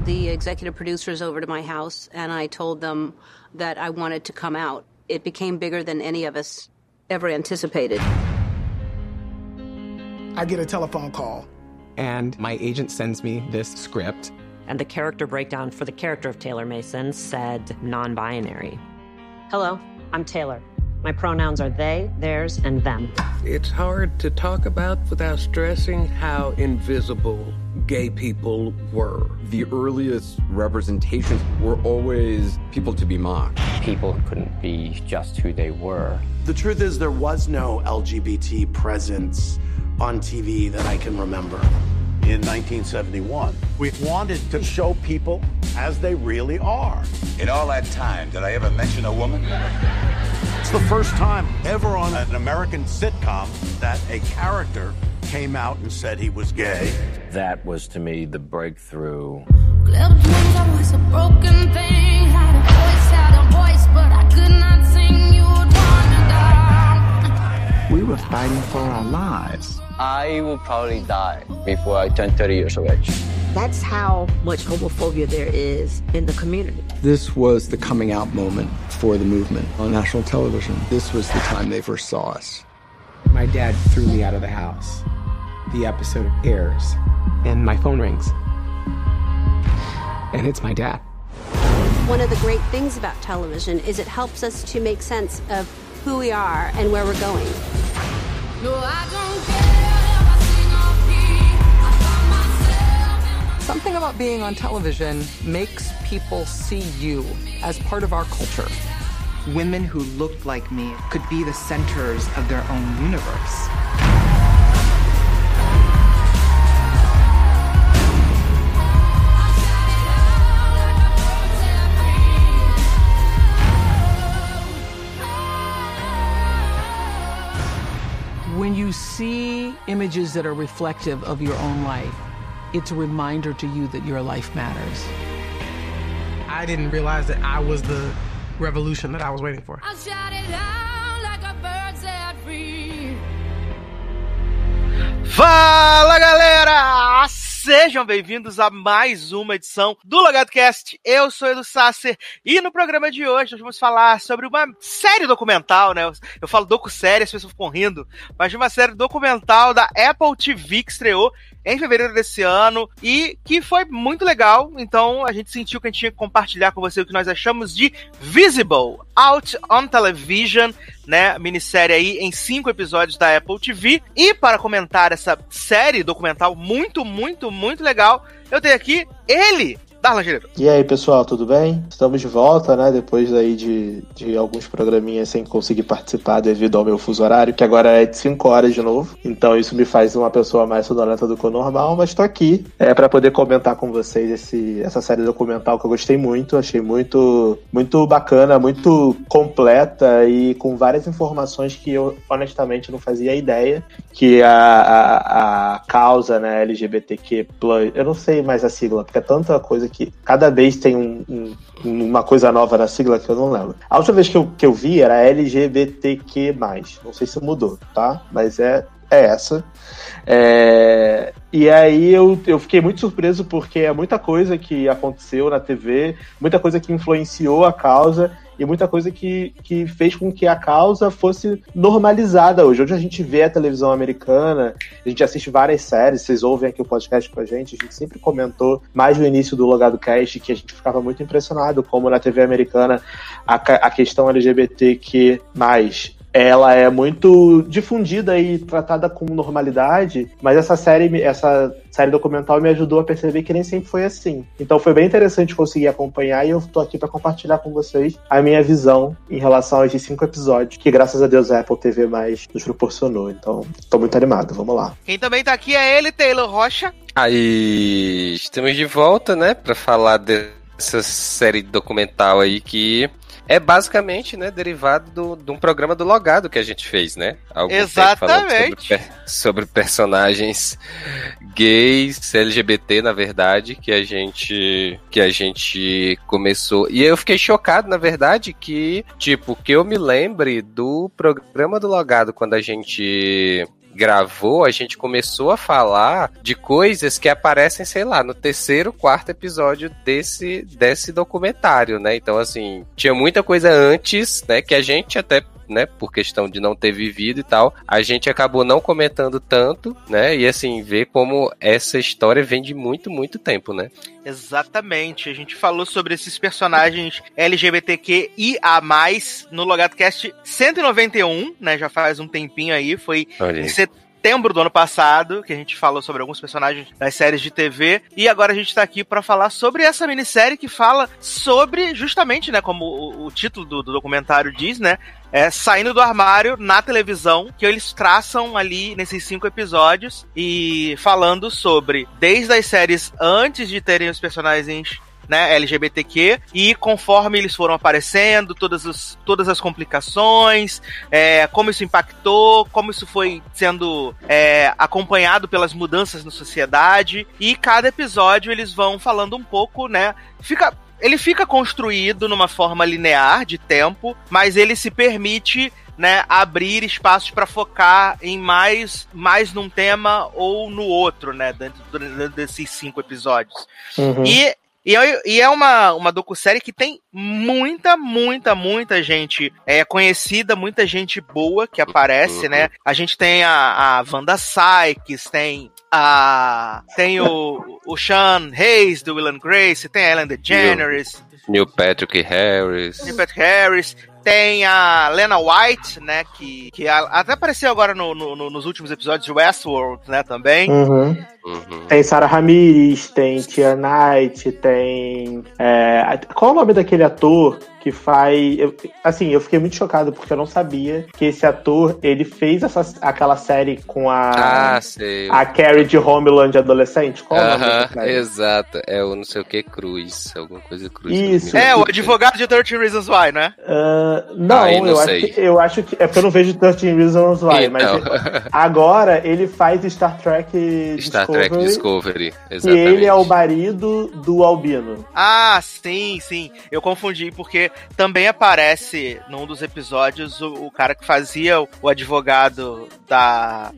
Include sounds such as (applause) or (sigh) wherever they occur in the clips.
called the executive producers over to my house and I told them that I wanted to come out. It became bigger than any of us ever anticipated. I get a telephone call. And my agent sends me this script. And the character breakdown for the character of Taylor Mason said non binary. Hello, I'm Taylor. My pronouns are they, theirs, and them. It's hard to talk about without stressing how invisible gay people were. The earliest representations were always people to be mocked. People couldn't be just who they were. The truth is, there was no LGBT presence on TV that I can remember. In 1971, we wanted to show people as they really are. In all that time, did I ever mention a woman? It's the first time ever on an American sitcom that a character came out and said he was gay. That was to me the breakthrough. We were fighting for our lives. I will probably die before I turn 30 years of age. That's how much homophobia there is in the community. This was the coming out moment for the movement on national television. This was the time they first saw us. My dad threw me out of the house. The episode airs, and my phone rings. And it's my dad. One of the great things about television is it helps us to make sense of who we are and where we're going. No, Something about being on television makes people see you as part of our culture. Women who looked like me could be the centers of their own universe. When you see images that are reflective of your own life, it's a reminder to you that your life matters. I didn't realize that I was the revolution that I was waiting for. Fala galera! Sejam bem-vindos a mais uma edição do Logado Cast. Eu sou Edu Sasser e no programa de hoje nós vamos falar sobre uma série documental, né? Eu falo docu-série, as pessoas ficam rindo, mas de uma série documental da Apple TV que estreou em fevereiro desse ano e que foi muito legal. Então a gente sentiu que a gente tinha que compartilhar com você o que nós achamos de Visible Out on Television, né? Minissérie aí em cinco episódios da Apple TV. E para comentar essa série documental muito, muito, muito legal, eu tenho aqui ele, Gireiro. E aí, pessoal, tudo bem? Estamos de volta, né? Depois aí de, de alguns programinhas sem conseguir participar devido ao meu fuso horário, que agora é de 5 horas de novo. Então isso me faz uma pessoa mais sonolenta do que o normal, mas tô aqui é para poder comentar com vocês esse, essa série documental que eu gostei muito, achei muito, muito bacana, muito completa e com várias informações que eu honestamente não fazia ideia que a, a, a causa, né, LGBTQ+, eu não sei mais a sigla, porque é tanta coisa que cada vez tem um, um, uma coisa nova na sigla que eu não lembro. A última vez que eu, que eu vi era LGBTQ. Não sei se mudou, tá? Mas é, é essa. É, e aí eu, eu fiquei muito surpreso porque é muita coisa que aconteceu na TV, muita coisa que influenciou a causa e muita coisa que, que fez com que a causa fosse normalizada hoje. Hoje a gente vê a televisão americana, a gente assiste várias séries, vocês ouvem aqui o podcast com a gente, a gente sempre comentou, mais no início do Logado Cast, que a gente ficava muito impressionado como na TV americana a, a questão LGBTQ+, ela é muito difundida e tratada com normalidade, mas essa série, essa série documental me ajudou a perceber que nem sempre foi assim. Então foi bem interessante conseguir acompanhar e eu tô aqui para compartilhar com vocês a minha visão em relação a esses cinco episódios que graças a Deus a Apple TV mais nos proporcionou. Então tô muito animado, vamos lá. Quem também tá aqui é ele, Taylor Rocha. Aí estamos de volta, né, para falar dessa série documental aí que é basicamente, né, derivado do, de um programa do Logado que a gente fez, né? Algum Exatamente. Sobre, sobre, personagens gays, LGBT, na verdade, que a gente que a gente começou. E eu fiquei chocado, na verdade, que, tipo, que eu me lembre do programa do Logado quando a gente gravou, a gente começou a falar de coisas que aparecem, sei lá, no terceiro, quarto episódio desse, desse documentário, né? Então, assim, tinha muita coisa antes, né, que a gente até né, por questão de não ter vivido e tal, a gente acabou não comentando tanto, né, e assim, ver como essa história vem de muito, muito tempo, né. Exatamente, a gente falou sobre esses personagens LGBTQ e a mais no Logatcast 191, né, já faz um tempinho aí, foi em setembro do ano passado, que a gente falou sobre alguns personagens das séries de TV, e agora a gente tá aqui para falar sobre essa minissérie que fala sobre, justamente, né, como o, o título do, do documentário diz, né, é, saindo do armário na televisão, que eles traçam ali nesses cinco episódios e falando sobre desde as séries antes de terem os personagens né, LGBTQ, e conforme eles foram aparecendo, todas, os, todas as complicações, é, como isso impactou, como isso foi sendo é, acompanhado pelas mudanças na sociedade, e cada episódio eles vão falando um pouco, né, fica ele fica construído numa forma linear de tempo, mas ele se permite né, abrir espaços para focar em mais, mais num tema ou no outro, né, dentro, dentro desses cinco episódios. Uhum. E e é, e é uma, uma docu-série que tem muita, muita, muita gente é, conhecida, muita gente boa que aparece, né? uhum. né? A gente tem a, a Wanda Sykes, tem a. Tem o, o Sean Hayes do Will and Grace, tem a Ellen DeGeneres. Neil Patrick Harris. Neil Patrick Harris. Tem a Lena White, né? Que, que até apareceu agora no, no, nos últimos episódios de Westworld, né? Também. Uhum. Uhum. Tem Sarah Ramirez, tem Tia Knight, tem. É, qual é o nome daquele ator que faz. Eu, assim, eu fiquei muito chocado porque eu não sabia que esse ator ele fez essa, aquela série com a. Ah, sei. A Carrie de Homeland adolescente. Qual uh -huh, é o nome Exato, é o não sei o que Cruz, alguma coisa Cruz. Isso. É, o advogado de 13 Reasons Why, né? Uh, não, não eu, acho que, eu acho que. É porque eu não vejo 13 Reasons Why, então. mas agora ele faz Star Trek Star Discovery. Trek Discovery, exatamente. E ele é o marido do Albino. Ah, sim, sim. Eu confundi porque também aparece num dos episódios o, o cara que fazia o, o advogado da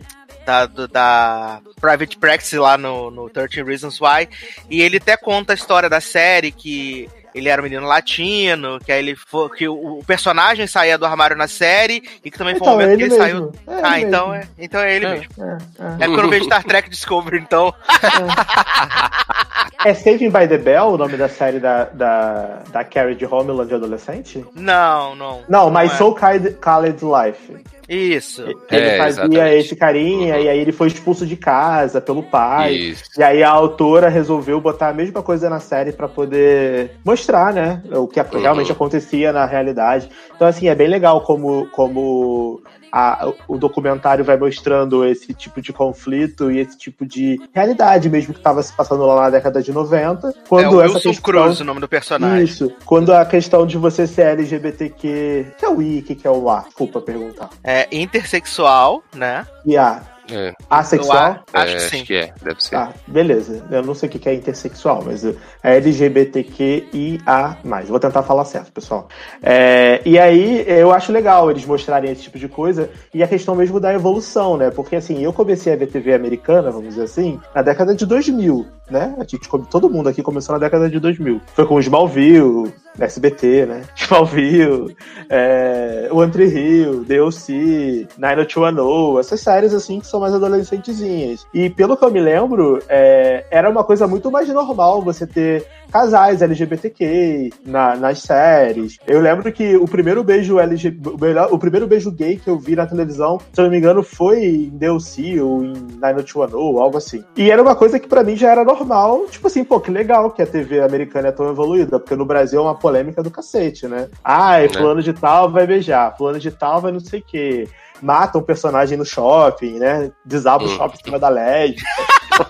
da, da Private Practice lá no, no 13 Reasons Why. E ele até conta a história da série que ele era um menino latino, que aí ele foi, que o, personagem saía do armário na série e que também foi então, um momento que ele mesmo. saiu. É ah, então é, então é ele é, mesmo. É, é. é porque eu não vejo Star Trek Discovery, então. (laughs) É. Saving by the Bell o nome da série da, da, da Carrie de Homeland de adolescente? Não, não. Não, mas é. Soul Khaled Life. Isso. Ele é, fazia exatamente. esse carinha uhum. e aí ele foi expulso de casa pelo pai. Isso. E aí a autora resolveu botar a mesma coisa na série para poder mostrar, né, o que uhum. realmente acontecia na realidade. Então assim, é bem legal como como a, o documentário vai mostrando esse tipo de conflito e esse tipo de realidade mesmo que estava se passando lá na década de 90. Quando é o Wilson questão... Cruz, o nome do personagem. Isso. Quando a questão de você ser LGBTQ. que é o I, que é o A? Desculpa perguntar. É intersexual, né? E A. É. Asexual? Acho, é, que sim. Acho que é, deve ser. Ah, beleza. Eu não sei o que é intersexual, mas é LGBTQIA. Vou tentar falar certo, pessoal. É, e aí, eu acho legal eles mostrarem esse tipo de coisa e a questão mesmo da evolução, né? Porque assim, eu comecei a ver TV americana, vamos dizer assim, na década de 2000, né? A gente, todo mundo aqui começou na década de 2000. Foi com Smallville, SBT, né? (laughs) Smallville, é, One Tree Hill, DLC, 90210, essas séries assim que são mais adolescentezinhas. E pelo que eu me lembro, é, era uma coisa muito mais normal você ter casais LGBTQ na, nas séries. Eu lembro que o primeiro beijo LGBT, o primeiro beijo gay que eu vi na televisão, se eu não me engano, foi em DLC ou em 90210, ou algo assim. E era uma coisa que para mim já era normal, tipo assim, pô, que legal que a TV americana é tão evoluída, porque no Brasil é uma polêmica do cacete, né? Ai, né? fulano de tal vai beijar, fulano de tal vai não sei o quê mata um personagem no shopping, né? Desaba o hum. shopping em cima da LED.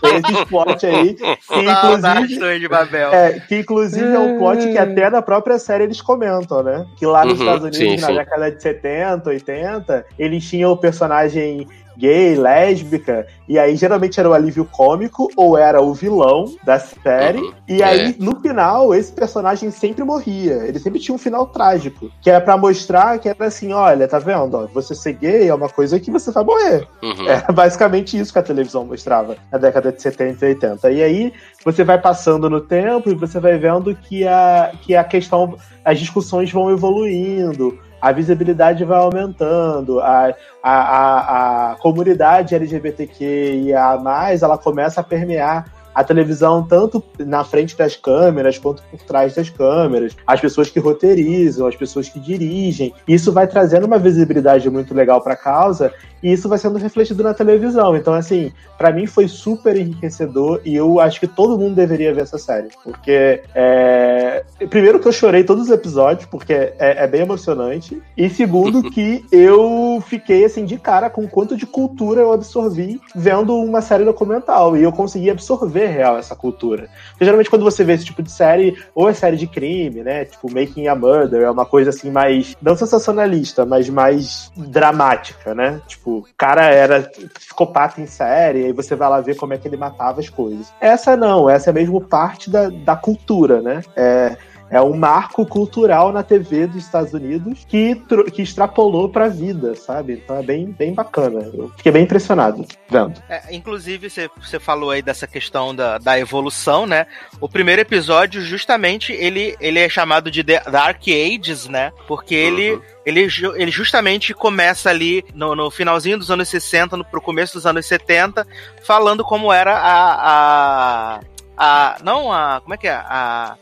Tem esse plot aí. Que inclusive, de Babel. É, que inclusive é um plot que até na própria série eles comentam, né? Que lá nos uhum, Estados Unidos, sim, na sim. década de 70, 80, eles tinham o personagem gay, lésbica, e aí geralmente era o alívio cômico ou era o vilão da série, uhum. e aí é. no final esse personagem sempre morria, ele sempre tinha um final trágico, que é para mostrar que era assim, olha, tá vendo, você ser gay é uma coisa que você vai morrer. Uhum. É basicamente isso que a televisão mostrava na década de 70 e 80. E aí você vai passando no tempo e você vai vendo que a, que a questão, as discussões vão evoluindo, a visibilidade vai aumentando, a, a, a, a comunidade LGBTQIA+, ela começa a permear a televisão tanto na frente das câmeras quanto por trás das câmeras, as pessoas que roteirizam, as pessoas que dirigem. Isso vai trazendo uma visibilidade muito legal para a causa e isso vai sendo refletido na televisão. Então, assim, para mim foi super enriquecedor e eu acho que todo mundo deveria ver essa série. Porque, é... primeiro, que eu chorei todos os episódios, porque é, é bem emocionante. E segundo, (laughs) que eu fiquei, assim, de cara com quanto de cultura eu absorvi vendo uma série documental. E eu consegui absorver real essa cultura. Porque, geralmente, quando você vê esse tipo de série, ou é série de crime, né? Tipo, Making a Murder, é uma coisa assim mais, não sensacionalista, mas mais dramática, né? Tipo, o cara era psicopata em série, aí você vai lá ver como é que ele matava as coisas. Essa não, essa é mesmo parte da, da cultura, né? É, é um marco cultural na TV dos Estados Unidos que, que extrapolou pra vida, sabe? Então é bem, bem bacana. Eu fiquei bem impressionado vendo. É, inclusive, você, você falou aí dessa questão da, da evolução, né? O primeiro episódio, justamente, ele, ele é chamado de The Dark Ages, né? Porque ele. Uhum ele, ele justamente começa ali no, no, finalzinho dos anos 60, no, pro começo dos anos 70, falando como era a. a, a não a. Como é que é? A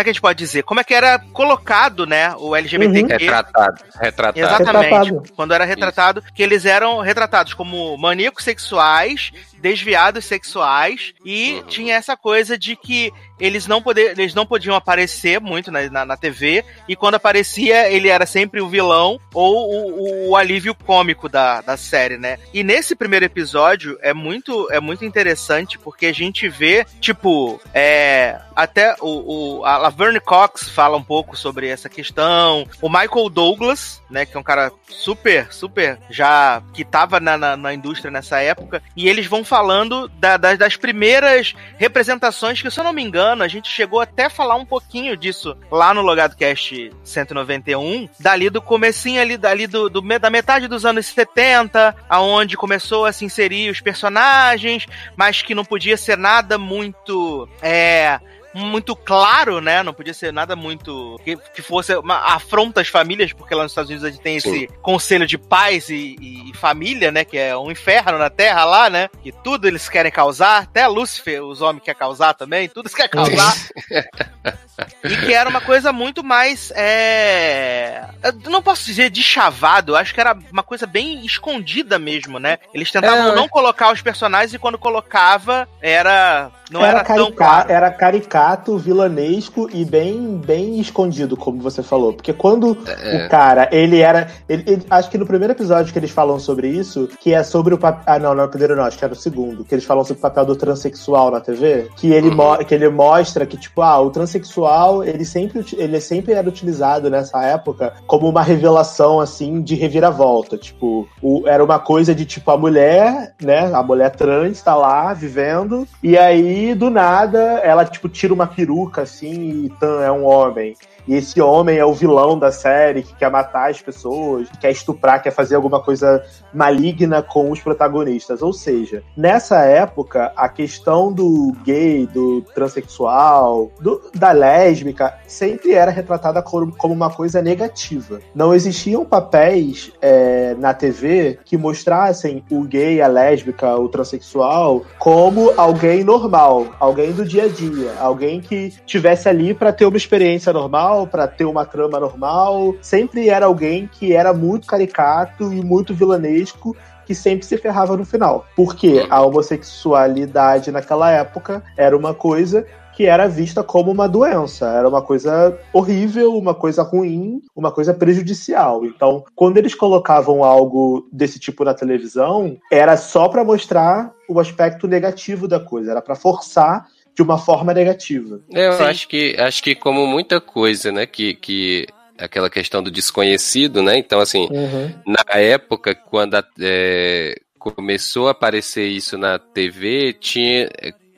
como é que a gente pode dizer? Como é que era colocado, né, o LGBTQ? Uhum. Retratado. Retratado. Exatamente. Retratado. Quando era retratado, Isso. que eles eram retratados como maníacos sexuais desviados sexuais e uhum. tinha essa coisa de que eles não, poder, eles não podiam aparecer muito na, na, na, TV e quando aparecia ele era sempre o vilão ou o, o, o, alívio cômico da, da série, né? E nesse primeiro episódio é muito, é muito interessante porque a gente vê, tipo, é, até o, o, a Laverne Cox fala um pouco sobre essa questão, o Michael Douglas, né, que é um cara super, super já que tava na, na, na indústria nessa época, e eles vão falando da, das, das primeiras representações, que se eu não me engano, a gente chegou até a falar um pouquinho disso lá no Logado Cast 191, dali do comecinho ali, dali do, do, da metade dos anos 70, aonde começou a se inserir os personagens, mas que não podia ser nada muito é, muito claro, né? Não podia ser nada muito. que, que fosse uma afronta às famílias, porque lá nos Estados Unidos a gente tem esse Sim. conselho de pais e, e, família, né? Que é um inferno na Terra lá, né? Que tudo eles querem causar, até Lúcifer, os homens querem causar também, tudo eles querem causar. (laughs) e que era uma coisa muito mais. É... Eu não posso dizer de chavado, acho que era uma coisa bem escondida mesmo, né? Eles tentavam é, não colocar os personagens e quando colocava era. Não era, era tão claro. Era caricato, vilanesco e bem, bem escondido, como você falou. Porque quando é. o cara, ele era. Ele, ele, acho que no primeiro episódio que eles falam sobre isso, que é sobre o papel. Ah, não, não é o primeiro não, acho que era o segundo, que eles falam sobre o papel do transexual na TV, que ele, uhum. que ele mostra que, tipo, ah, o transexual ele sempre, ele sempre era utilizado nessa época como uma revelação, assim, de reviravolta. Tipo, o, era uma coisa de, tipo, a mulher, né, a mulher trans tá lá, vivendo, e aí, do nada, ela, tipo, tira uma peruca, assim, e é um homem. E esse homem é o vilão da série que quer matar as pessoas, que quer estuprar, quer fazer alguma coisa maligna com os protagonistas. Ou seja, nessa época, a questão do gay, do transexual, do, da lésbica, sempre era retratada como, como uma coisa negativa. Não existiam papéis é, na TV que mostrassem o gay, a lésbica, o transexual como alguém normal, alguém do dia a dia, alguém que tivesse ali para ter uma experiência normal normal, para ter uma trama normal. Sempre era alguém que era muito caricato e muito vilanesco que sempre se ferrava no final. Porque a homossexualidade naquela época era uma coisa que era vista como uma doença, era uma coisa horrível, uma coisa ruim, uma coisa prejudicial. Então, quando eles colocavam algo desse tipo na televisão, era só para mostrar o aspecto negativo da coisa, era para forçar de uma forma negativa. Eu Sim. acho que acho que como muita coisa, né, que, que aquela questão do desconhecido, né? Então assim, uhum. na época quando a, é, começou a aparecer isso na TV, tinha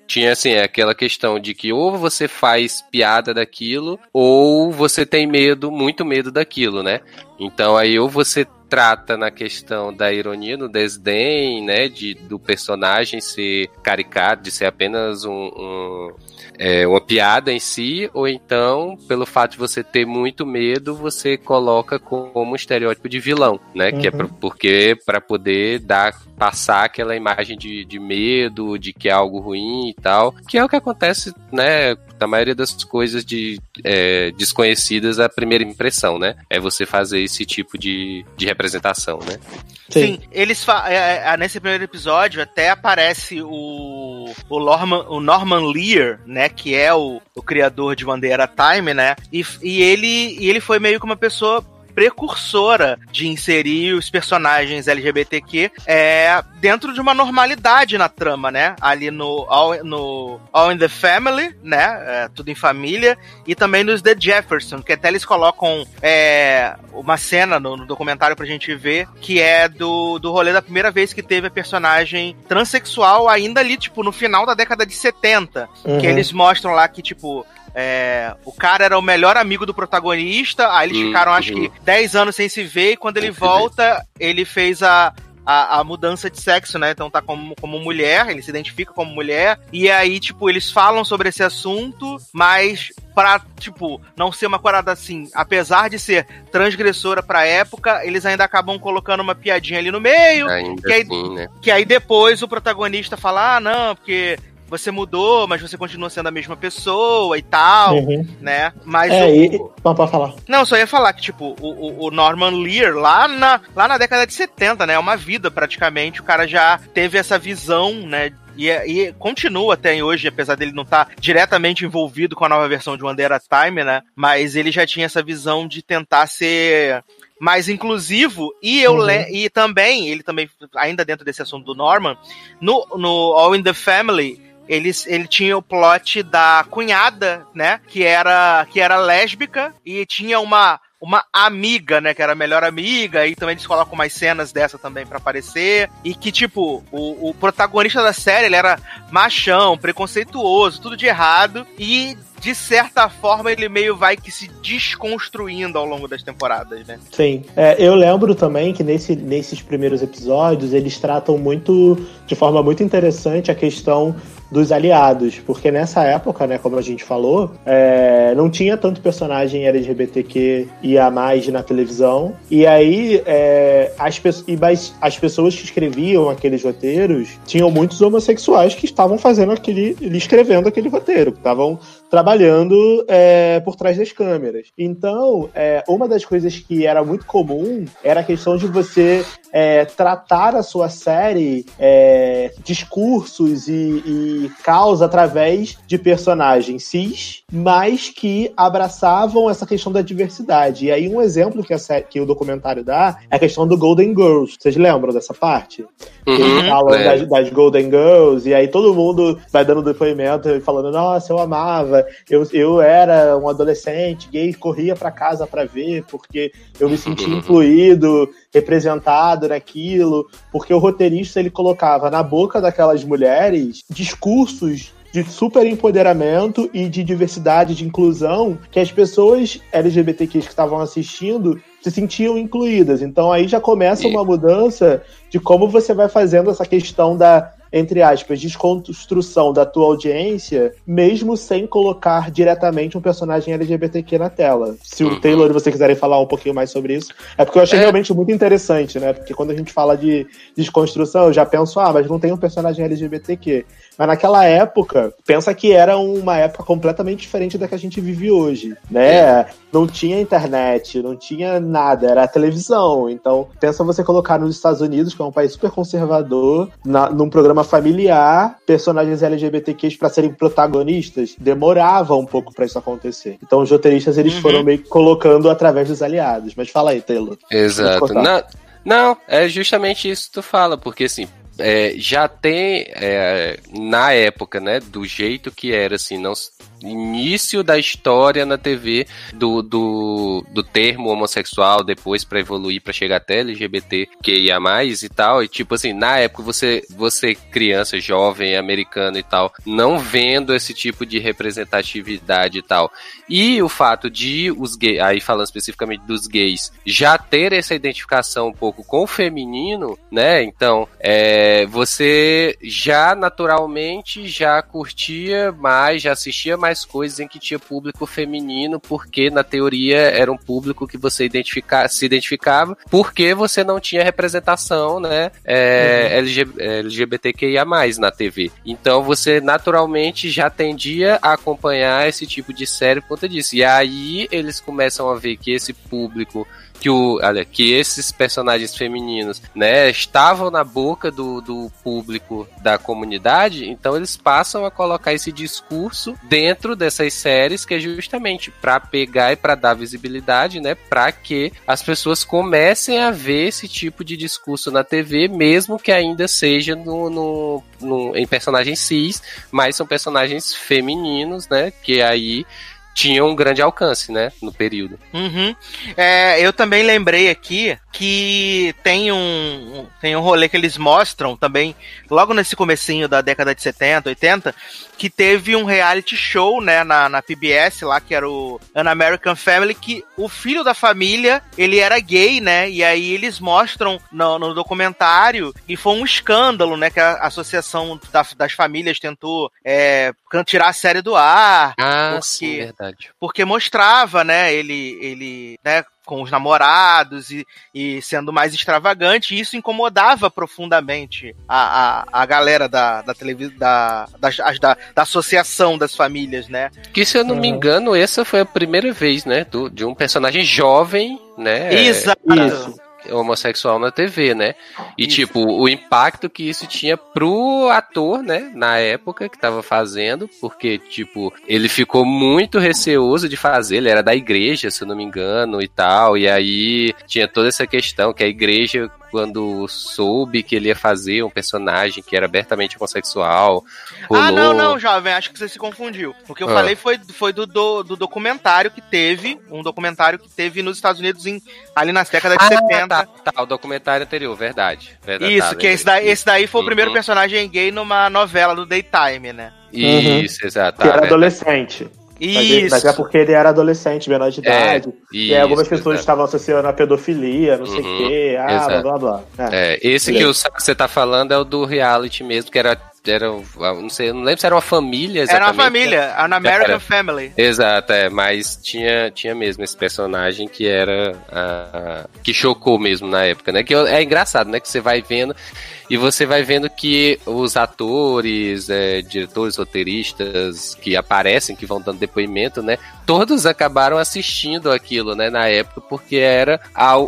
tinha assim aquela questão de que ou você faz piada daquilo ou você tem medo, muito medo daquilo, né? Então aí ou você trata na questão da ironia, no desdém, né, de, do personagem ser caricato, de ser apenas um, um é, uma piada em si, ou então, pelo fato de você ter muito medo, você coloca como um estereótipo de vilão, né, uhum. que é pra, uhum. porque para poder dar passar aquela imagem de, de medo, de que é algo ruim e tal, que é o que acontece, né, da maioria das coisas de é, desconhecidas a primeira impressão, né? É você fazer esse tipo de, de representação, né? Sim, Sim eles é, é, é, nesse primeiro episódio até aparece o o Norman, o Norman Lear, né, que é o, o criador de One Day at a Time, né? E, e ele e ele foi meio que uma pessoa precursora de inserir os personagens LGBTQ é, dentro de uma normalidade na trama, né? Ali no All, no All in the Family, né? É, tudo em família. E também nos The Jefferson, que até eles colocam é, uma cena no, no, documentário pra gente ver, que é do, do rolê da primeira vez que teve a personagem transexual ainda ali, tipo, no final da década de 70. Uhum. Que eles mostram lá que, tipo, é, o cara era o melhor amigo do protagonista, aí eles uhum. ficaram, acho que, 10 anos sem se ver, e quando ele volta, ele fez a, a, a, mudança de sexo, né? Então tá como, como mulher, ele se identifica como mulher. E aí, tipo, eles falam sobre esse assunto, mas pra, tipo, não ser uma parada assim, apesar de ser transgressora pra época, eles ainda acabam colocando uma piadinha ali no meio. Ainda que aí, assim, né? que aí depois o protagonista fala, ah, não, porque você mudou, mas você continua sendo a mesma pessoa e tal, uhum. né? Mas é, o... e... Não, pode falar. Não, só ia falar que, tipo, o, o Norman Lear, lá na, lá na década de 70, né? É uma vida praticamente, o cara já teve essa visão, né? E, e, continua até hoje, apesar dele não estar tá diretamente envolvido com a nova versão de One Day at a Time, né? Mas ele já tinha essa visão de tentar ser mais inclusivo e eu uhum. e também ele também ainda dentro desse assunto do Norman no, no All in the Family eles, ele tinha o plot da cunhada, né? Que era, que era lésbica e tinha uma uma amiga, né, que era a melhor amiga, e também eles colocam mais cenas dessa também para aparecer, e que, tipo, o, o protagonista da série, ele era machão, preconceituoso, tudo de errado, e de certa forma, ele meio vai que se desconstruindo ao longo das temporadas, né? Sim. É, eu lembro também que nesse, nesses primeiros episódios eles tratam muito, de forma muito interessante, a questão dos aliados, porque nessa época, né, como a gente falou, é, não tinha tanto personagem LGBTQ e a mais na televisão, e aí é, as, e mais, as pessoas que escreviam aqueles roteiros tinham muitos homossexuais que estavam fazendo aquele, escrevendo aquele roteiro, que estavam trabalhando é, por trás das câmeras. Então, é, uma das coisas que era muito comum era a questão de você é, tratar a sua série é, discursos e, e causa através de personagens cis, mas que abraçavam essa questão da diversidade. E aí um exemplo que, a série, que o documentário dá é a questão do Golden Girls. Vocês lembram dessa parte? Uhum, Eles falam das, das, Golden Girls, e aí todo mundo vai dando depoimento e falando, nossa, eu amava, eu, eu era um adolescente gay, corria para casa para ver, porque eu me sentia (laughs) incluído, representado naquilo, porque o roteirista ele colocava na boca daquelas mulheres discursos de super empoderamento e de diversidade, de inclusão, que as pessoas LGBTQs que estavam assistindo se sentiam incluídas. Então aí já começa uma mudança de como você vai fazendo essa questão da entre aspas, desconstrução da tua audiência, mesmo sem colocar diretamente um personagem LGBTQ na tela. Se o uhum. Taylor e você quiserem falar um pouquinho mais sobre isso, é porque eu achei é. realmente muito interessante, né? Porque quando a gente fala de desconstrução, eu já penso, ah, mas não tem um personagem LGBTQ. Mas naquela época, pensa que era uma época completamente diferente da que a gente vive hoje, né? Não tinha internet, não tinha nada, era a televisão. Então, pensa você colocar nos Estados Unidos, que é um país super conservador, na, num programa familiar, personagens LGBTQs para serem protagonistas, demorava um pouco para isso acontecer. Então, os roteiristas eles uhum. foram meio que colocando através dos aliados. Mas fala aí, Taylor. Exato. Não, não, é justamente isso que tu fala, porque assim, é, já tem é, na época, né, do jeito que era, assim, não início da história na TV do, do, do termo homossexual, depois para evoluir para chegar até LGBT, que ia mais e tal. E tipo assim, na época você, você criança, jovem, americano e tal, não vendo esse tipo de representatividade e tal. E o fato de os gays, aí falando especificamente dos gays, já ter essa identificação um pouco com o feminino, né? Então, é, você já naturalmente já curtia mais, já assistia mais coisas em que tinha público feminino, porque na teoria era um público que você identifica, se identificava, porque você não tinha representação, né? É, uhum. LGBT, LGBTQIA na TV. Então você naturalmente já tendia a acompanhar esse tipo de série por conta disso. E aí eles começam a ver que esse público que o, olha, que esses personagens femininos, né, estavam na boca do, do público da comunidade, então eles passam a colocar esse discurso dentro dessas séries que é justamente para pegar e para dar visibilidade, né, para que as pessoas comecem a ver esse tipo de discurso na TV, mesmo que ainda seja no, no, no em personagens cis, mas são personagens femininos, né, que aí tinham um grande alcance, né, no período. Uhum. É, eu também lembrei aqui que tem um, tem um rolê que eles mostram também, logo nesse comecinho da década de 70, 80, que teve um reality show, né, na, na PBS lá, que era o An American Family, que o filho da família, ele era gay, né, e aí eles mostram no, no documentário, e foi um escândalo, né, que a Associação da, das Famílias tentou é, tirar a série do ar. Ah, porque, sim, verdade. Porque mostrava, né, ele, ele, né, com os namorados e, e sendo mais extravagante, e isso incomodava profundamente a, a, a galera da, da televisão, da, da, da, da, associação das famílias, né? Que se eu não me engano, essa foi a primeira vez, né? Do, de um personagem jovem, né? Exato. Isso homossexual na TV, né? E isso. tipo, o impacto que isso tinha pro ator, né, na época que tava fazendo, porque tipo, ele ficou muito receoso de fazer, ele era da igreja, se eu não me engano, e tal, e aí tinha toda essa questão que a igreja quando soube que ele ia fazer um personagem que era abertamente homossexual. Rolou... Ah, não, não, jovem, acho que você se confundiu. O que eu ah. falei foi, foi do, do, do, documentário que teve, um documentário que teve nos Estados Unidos em, ali nas décadas de ah, 70. Tá, tá, o documentário anterior, verdade. verdade Isso, tá, que esse daí, esse daí foi uhum. o primeiro personagem gay numa novela do Daytime, né? Isso, uhum. exato. Que era adolescente. Isso. Mas, é porque ele era adolescente, menor de é, idade. É, e isso, algumas pessoas estavam associando a pedofilia, não uhum, sei o uhum, quê. Ah, exato. blá blá blá. É, é esse que, o, que você tá falando é o do reality mesmo, que era era, não sei, não lembro se era uma família exatamente. Era uma família, An American era, Family. Exato, é, mas tinha, tinha mesmo esse personagem que era que chocou mesmo na época, né? Que é engraçado, né? Que você vai vendo e você vai vendo que os atores, é, diretores, roteiristas que aparecem, que vão dando depoimento, né? Todos acabaram assistindo aquilo, né? Na época, porque era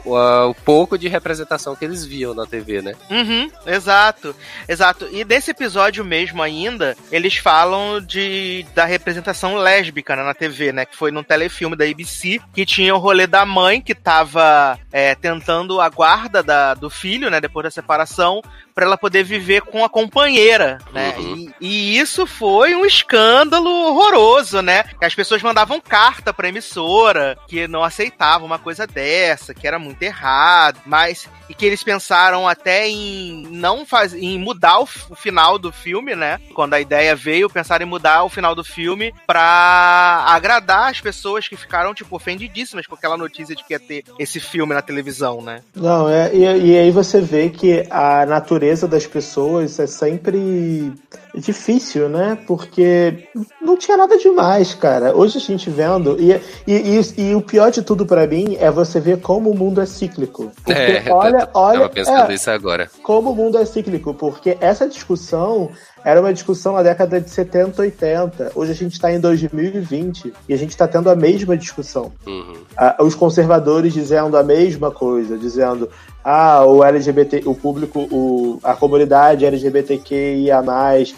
o pouco de representação que eles viam na TV, né? Uhum, exato, exato. E desse episódio mesmo ainda, eles falam de da representação lésbica né, na TV, né? Que foi num telefilme da ABC, que tinha o rolê da mãe que tava é, tentando a guarda da, do filho, né? Depois da separação, para ela poder viver com a companheira, né? Uhum. E, e, isso foi um escândalo horroroso, né? Que as pessoas mandavam carta pra emissora que não aceitavam uma coisa dessa, que era muito errado, mas e que eles pensaram até em não fazer, em mudar o, o, final do filme, né? Quando a ideia veio, pensaram em mudar o final do filme pra agradar as pessoas que ficaram, tipo, ofendidíssimas com aquela notícia de que ia ter esse filme na televisão, né? Não, é, e, e aí você vê que a natureza das pessoas é sempre difícil, né? Porque não tinha nada demais, cara. Hoje a gente vendo. E, e, e, e o pior de tudo para mim é você ver como o mundo é cíclico. Porque é, olha, olha. Tava pensando é, isso agora. Como o mundo é cíclico, porque essa discussão era uma discussão na década de 70, 80. Hoje a gente está em 2020 e a gente está tendo a mesma discussão. Uhum. Ah, os conservadores dizendo a mesma coisa, dizendo ah, o LGBT, o público, o, a comunidade LGBTQIA+,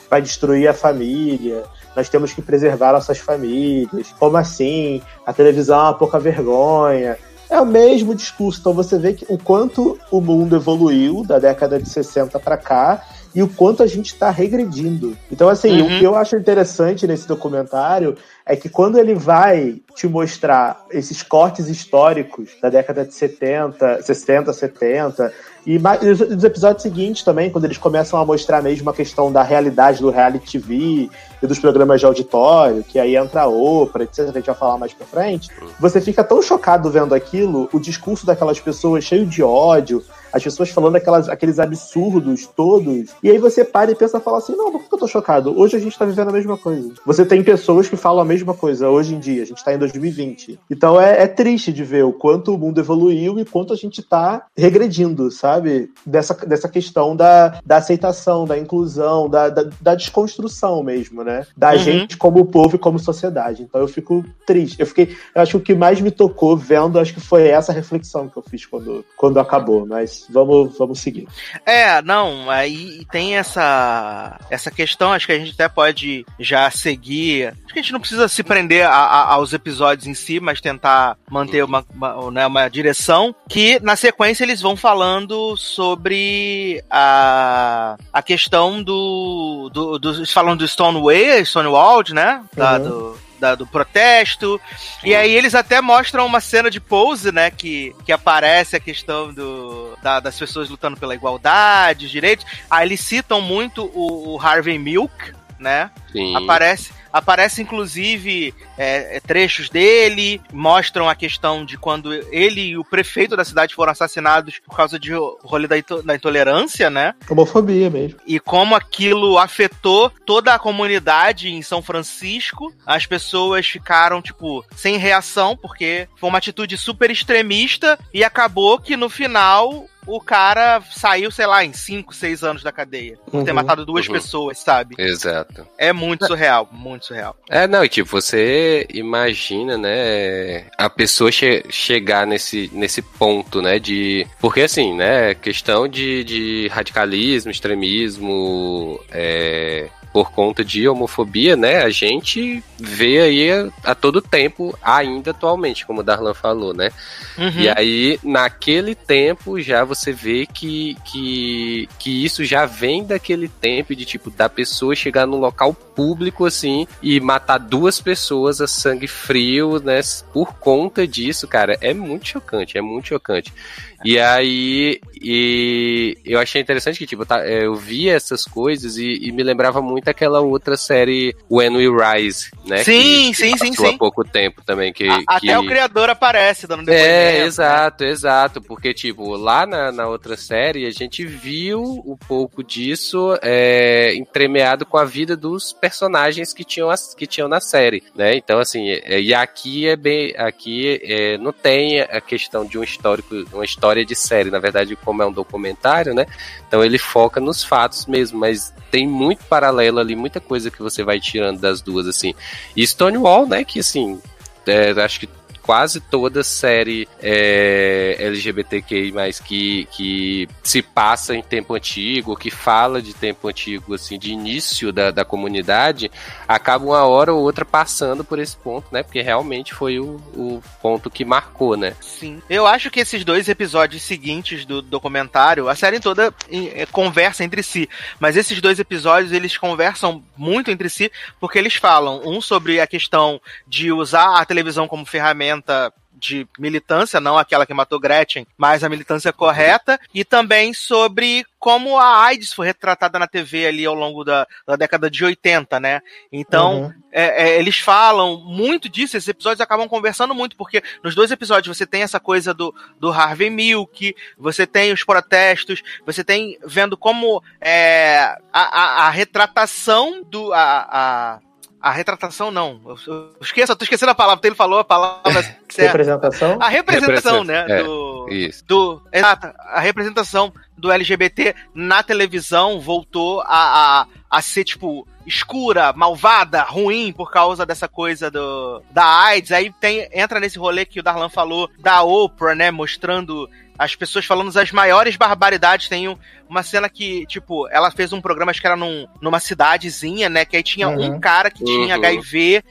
vai destruir a família, nós temos que preservar nossas famílias, como assim? A televisão é uma pouca vergonha. É o mesmo discurso, então você vê que o quanto o mundo evoluiu da década de 60 para cá e o quanto a gente está regredindo. Então, assim, uhum. o que eu acho interessante nesse documentário é que quando ele vai te mostrar esses cortes históricos da década de 70, 60, 70, e nos episódios seguintes também, quando eles começam a mostrar mesmo a questão da realidade do reality TV e dos programas de auditório, que aí entra a Oprah, etc., a gente vai falar mais pra frente, você fica tão chocado vendo aquilo, o discurso daquelas pessoas cheio de ódio, as pessoas falando aquelas, aqueles absurdos todos. E aí você para e pensa e fala assim: não, por que eu tô chocado? Hoje a gente tá vivendo a mesma coisa. Você tem pessoas que falam a mesma coisa hoje em dia, a gente tá em 2020. Então é, é triste de ver o quanto o mundo evoluiu e quanto a gente tá regredindo, sabe? Dessa, dessa questão da, da aceitação, da inclusão, da, da, da desconstrução mesmo, né? Da uhum. gente como povo e como sociedade. Então eu fico triste. Eu fiquei. Eu acho que o que mais me tocou vendo, acho que foi essa reflexão que eu fiz quando, quando acabou. Mas vamos, vamos seguir. É, não, aí tem essa, essa questão, acho que a gente até pode já seguir. Acho que a gente não precisa se prender a, a, aos episódios em si, mas tentar manter uma, uma, né, uma direção. Que na sequência eles vão falando sobre a, a questão do, do, do. Falando do Stonewall, Stonewall, né? Da, uhum. do, da, do protesto. E aí eles até mostram uma cena de pose, né? Que, que aparece a questão do, da, das pessoas lutando pela igualdade, direitos. Aí eles citam muito o, o Harvey Milk, né? Sim. Aparece Aparece, inclusive, é, é, trechos dele, mostram a questão de quando ele e o prefeito da cidade foram assassinados por causa de rolê da, da intolerância, né? Homofobia mesmo. E como aquilo afetou toda a comunidade em São Francisco. As pessoas ficaram, tipo, sem reação, porque foi uma atitude super extremista e acabou que no final o cara saiu, sei lá, em 5, 6 anos da cadeia. Por ter uhum. matado duas uhum. pessoas, sabe? Exato. É muito surreal, muito surreal. É, não, e tipo, você imagina, né, a pessoa che chegar nesse, nesse ponto, né, de... Porque, assim, né, questão de, de radicalismo, extremismo, é, por conta de homofobia, né, a gente vê aí a, a todo tempo, ainda atualmente, como o Darlan falou, né? Uhum. E aí, naquele tempo, já você vê que, que, que isso já vem daquele tempo de, tipo, da pessoa chegar no local público, assim, e matar duas pessoas a sangue frio, né, por conta disso, cara, é muito chocante, é muito chocante. E aí, e eu achei interessante que, tipo, tá, eu vi essas coisas e, e, me lembrava muito aquela outra série When We Rise, né? Sim, que, sim, que sim, sim. há pouco tempo também. Que, a, que... Até o criador aparece dando. É, né? exato, né? exato. Porque, tipo, lá na, na outra série a gente viu um pouco disso é, entremeado com a vida dos personagens que tinham, as, que tinham na série, né? Então, assim, é, e aqui é bem. Aqui é, não tem a questão de um histórico, uma história de série. Na verdade, como é um documentário, né? Então ele foca nos fatos mesmo, mas tem muito paralelo ali, muita coisa que você vai tirando das duas, assim. E Stonewall, né? Que assim, é, acho que quase toda série é, LGBTQI, que, que se passa em tempo antigo, que fala de tempo antigo, assim, de início da, da comunidade, acaba uma hora ou outra passando por esse ponto, né? Porque realmente foi o, o ponto que marcou, né? Sim. Eu acho que esses dois episódios seguintes do documentário, a série toda é, conversa entre si, mas esses dois episódios eles conversam muito entre si porque eles falam um sobre a questão de usar a televisão como ferramenta ferramenta de militância, não aquela que matou Gretchen, mas a militância correta, e também sobre como a AIDS foi retratada na TV ali ao longo da, da década de 80, né? Então, uhum. é, é, eles falam muito disso, esses episódios acabam conversando muito, porque nos dois episódios você tem essa coisa do, do Harvey Milk, você tem os protestos, você tem vendo como é, a, a, a retratação do. A, a, a retratação não. Eu, eu esqueço, eu tô esquecendo a palavra. Ele falou a palavra (laughs) Representação? A representação, né? É, do, isso. do. Exato. A representação do LGBT na televisão voltou a, a, a ser, tipo, escura, malvada, ruim por causa dessa coisa do, da AIDS. Aí tem, entra nesse rolê que o Darlan falou da Oprah, né? Mostrando as pessoas falando as maiores barbaridades. Tem um, uma cena que, tipo, ela fez um programa, acho que era num, numa cidadezinha, né? Que aí tinha uhum. um cara que tinha uhum. HIV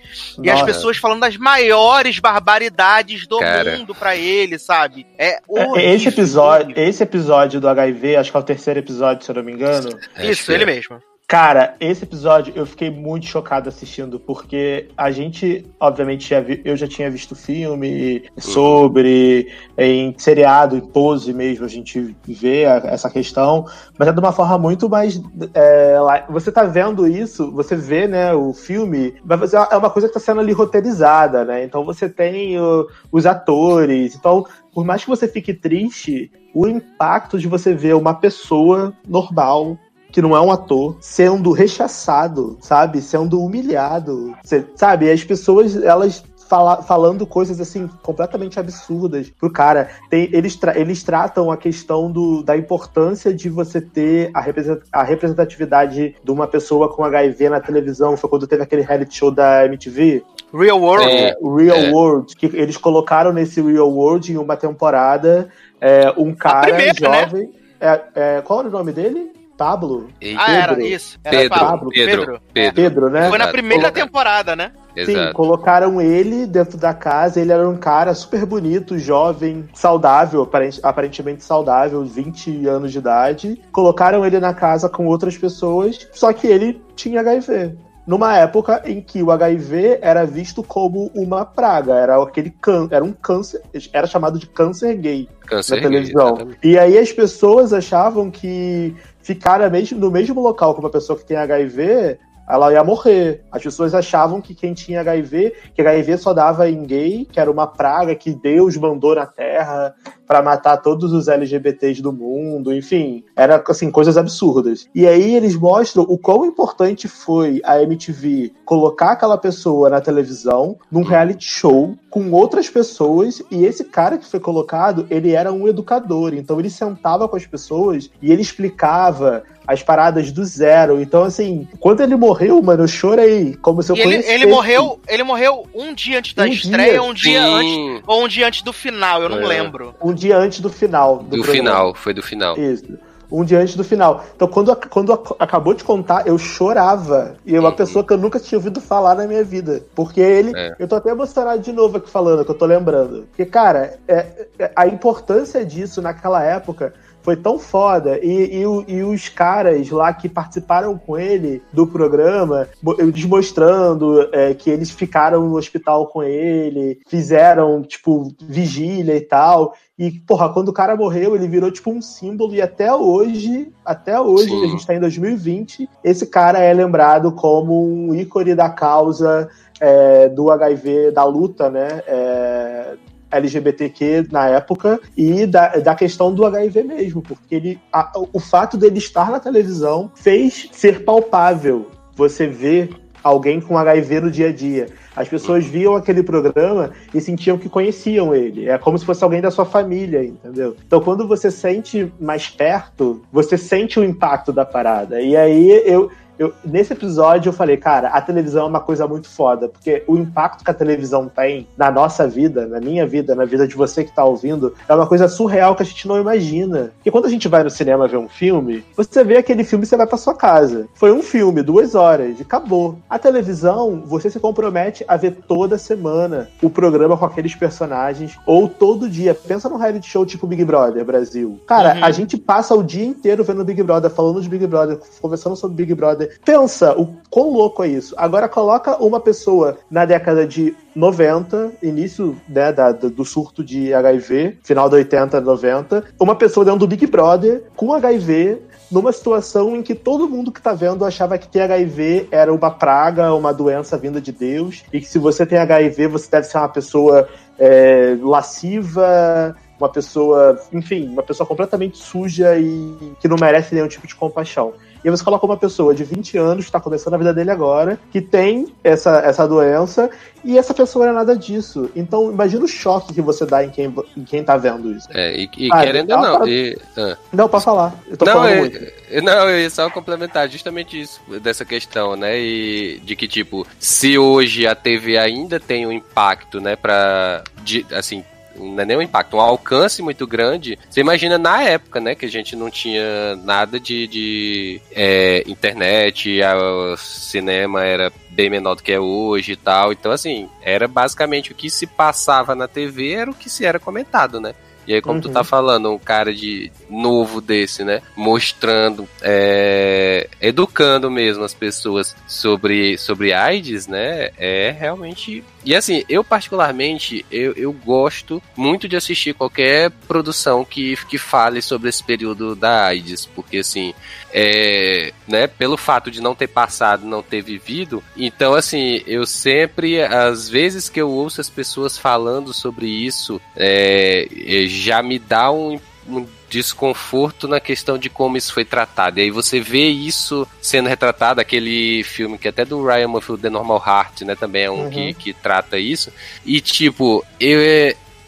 e as pessoas falando das maiores barbaridades do cara. mundo para ele, sabe? É, é esse episódio, esse episódio do HIV, acho que é o terceiro episódio, se eu não me engano. Isso, ele é. mesmo. Cara, esse episódio eu fiquei muito chocado assistindo, porque a gente, obviamente, já vi, eu já tinha visto filme sobre, em seriado, em pose mesmo, a gente vê a, essa questão, mas é de uma forma muito mais. É, você tá vendo isso, você vê, né, o filme, mas é uma coisa que tá sendo ali roteirizada, né? Então você tem o, os atores, então, por mais que você fique triste, o impacto de você ver uma pessoa normal que não é um ator, sendo rechaçado, sabe? Sendo humilhado. sabe? As pessoas, elas Fala, falando coisas assim completamente absurdas pro cara. Tem, eles, tra eles tratam a questão do, da importância de você ter a, represent a representatividade de uma pessoa com HIV na televisão. Foi quando teve aquele reality show da MTV. Real World. É, Real é. World. Que eles colocaram nesse Real World em uma temporada é, um cara primeira, né? jovem. Né? É, é, qual era o nome dele? Pablo? Ah, era isso. Era Pedro, Pablo. Pedro, Pedro, Pedro, Pedro, né? Foi na primeira temporada, né? Sim, Exato. colocaram ele dentro da casa. Ele era um cara super bonito, jovem, saudável, aparentemente saudável, 20 anos de idade. Colocaram ele na casa com outras pessoas, só que ele tinha HIV numa época em que o HIV era visto como uma praga, era aquele can era um câncer, era chamado de câncer gay câncer na televisão. Gay, e aí as pessoas achavam que ficar no mesmo local com uma pessoa que tem HIV ela ia morrer. As pessoas achavam que quem tinha HIV, que HIV só dava em gay, que era uma praga que Deus mandou na Terra para matar todos os LGBTs do mundo, enfim, era assim coisas absurdas. E aí eles mostram o quão importante foi a MTV colocar aquela pessoa na televisão num reality show com outras pessoas e esse cara que foi colocado, ele era um educador, então ele sentava com as pessoas e ele explicava as paradas do zero. Então, assim, quando ele morreu, mano, eu chorei. Como se eu ele, ele morreu Ele morreu um dia antes da um estreia, dia. um dia Sim. antes. Ou um dia antes do final, eu não é. lembro. Um dia antes do final. Do, do final, foi do final. Isso um dia antes do final. Então, quando, quando acabou de contar, eu chorava. E é uma uhum. pessoa que eu nunca tinha ouvido falar na minha vida. Porque ele. É. Eu tô até emocionado de novo aqui falando, que eu tô lembrando. Porque, cara, é, é, a importância disso naquela época foi tão foda. E, e, e, os caras lá que participaram com ele do programa, eles mostrando é, que eles ficaram no hospital com ele, fizeram, tipo, vigília e tal. E, porra, quando o cara morreu, ele virou tipo um símbolo, e até hoje, até hoje, Sim. a gente tá em 2020, esse cara é lembrado como um ícone da causa é, do HIV, da luta, né? É, LGBTQ na época e da, da questão do HIV mesmo, porque ele, a, o fato dele estar na televisão fez ser palpável você ver alguém com HIV no dia a dia. As pessoas viam aquele programa e sentiam que conheciam ele. É como se fosse alguém da sua família, entendeu? Então, quando você sente mais perto, você sente o impacto da parada. E aí eu, eu, nesse episódio eu falei, cara, a televisão é uma coisa muito foda, porque o impacto que a televisão tem na nossa vida, na minha vida, na vida de você que tá ouvindo, é uma coisa surreal que a gente não imagina. Porque quando a gente vai no cinema ver um filme, você vê aquele filme e você vai pra sua casa. Foi um filme, duas horas, e acabou. A televisão, você se compromete a ver toda semana o programa com aqueles personagens, ou todo dia. Pensa num reality show tipo Big Brother Brasil. Cara, uhum. a gente passa o dia inteiro vendo Big Brother, falando de Big Brother, conversando sobre Big Brother Pensa o quão louco é isso. Agora coloca uma pessoa na década de 90, início né, da, do surto de HIV, final da 80, 90, uma pessoa dentro do Big Brother com HIV numa situação em que todo mundo que tá vendo achava que ter HIV era uma praga, uma doença vinda de Deus, e que se você tem HIV, você deve ser uma pessoa é, lasciva, uma pessoa, enfim, uma pessoa completamente suja e que não merece nenhum tipo de compaixão. E você coloca uma pessoa de 20 anos, que está começando a vida dele agora, que tem essa, essa doença, e essa pessoa não é nada disso. Então, imagina o choque que você dá em quem, em quem tá vendo isso. É, e, e ah, querendo ou não. E, ah. Não, pode falar. Eu tô não, falando eu, muito. Não, eu ia só complementar justamente isso, dessa questão, né? E de que, tipo, se hoje a TV ainda tem um impacto, né, pra. De, assim, não é nem um impacto, um alcance muito grande. Você imagina na época, né, que a gente não tinha nada de, de é, internet, o cinema era bem menor do que é hoje e tal. Então, assim, era basicamente o que se passava na TV era o que se era comentado, né? E aí, como uhum. tu tá falando, um cara de novo desse, né? Mostrando, é, educando mesmo as pessoas sobre, sobre AIDS, né? É realmente. E assim, eu particularmente, eu, eu gosto muito de assistir qualquer produção que, que fale sobre esse período da AIDS, porque assim, é, né, pelo fato de não ter passado, não ter vivido, então assim, eu sempre, às vezes que eu ouço as pessoas falando sobre isso, é, já me dá um, um desconforto na questão de como isso foi tratado. E aí você vê isso sendo retratado, aquele filme que é até do Ryan Murphy, The Normal Heart, né? Também é um uhum. que, que trata isso. E tipo, eu,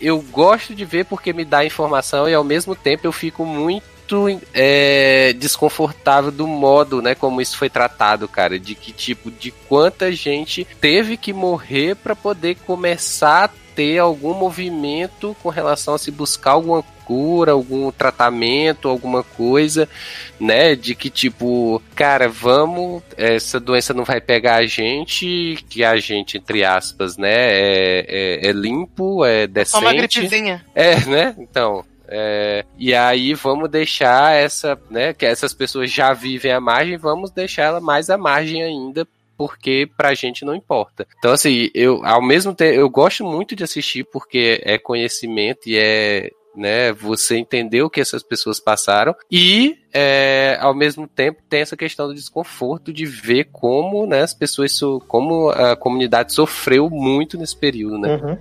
eu gosto de ver porque me dá informação e ao mesmo tempo eu fico muito é, desconfortável do modo, né, como isso foi tratado, cara, de que tipo, de quanta gente teve que morrer para poder começar a ter algum movimento com relação a se buscar alguma cura, algum tratamento, alguma coisa, né? De que tipo, cara, vamos, essa doença não vai pegar a gente, que a gente, entre aspas, né, é, é, é limpo, é decente. Só uma gripezinha. É, né? Então, é, e aí vamos deixar essa, né, que essas pessoas já vivem à margem, vamos deixar ela mais à margem ainda, porque pra gente não importa. Então, assim, eu, ao mesmo tempo, eu gosto muito de assistir porque é conhecimento e é, né, você entender o que essas pessoas passaram e, é, ao mesmo tempo, tem essa questão do desconforto de ver como, né, as pessoas, como a comunidade sofreu muito nesse período, né. Uhum.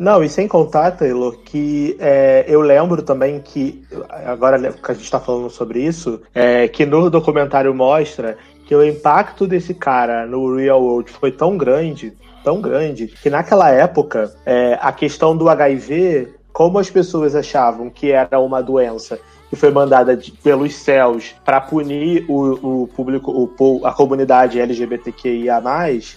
Não, e sem contar, Taylor, que é, eu lembro também que, agora que a gente está falando sobre isso, é, que no documentário mostra que o impacto desse cara no real world foi tão grande, tão grande, que naquela época é, a questão do HIV, como as pessoas achavam que era uma doença que foi mandada de, pelos céus para punir o, o público, o, a comunidade LGBTQIA+,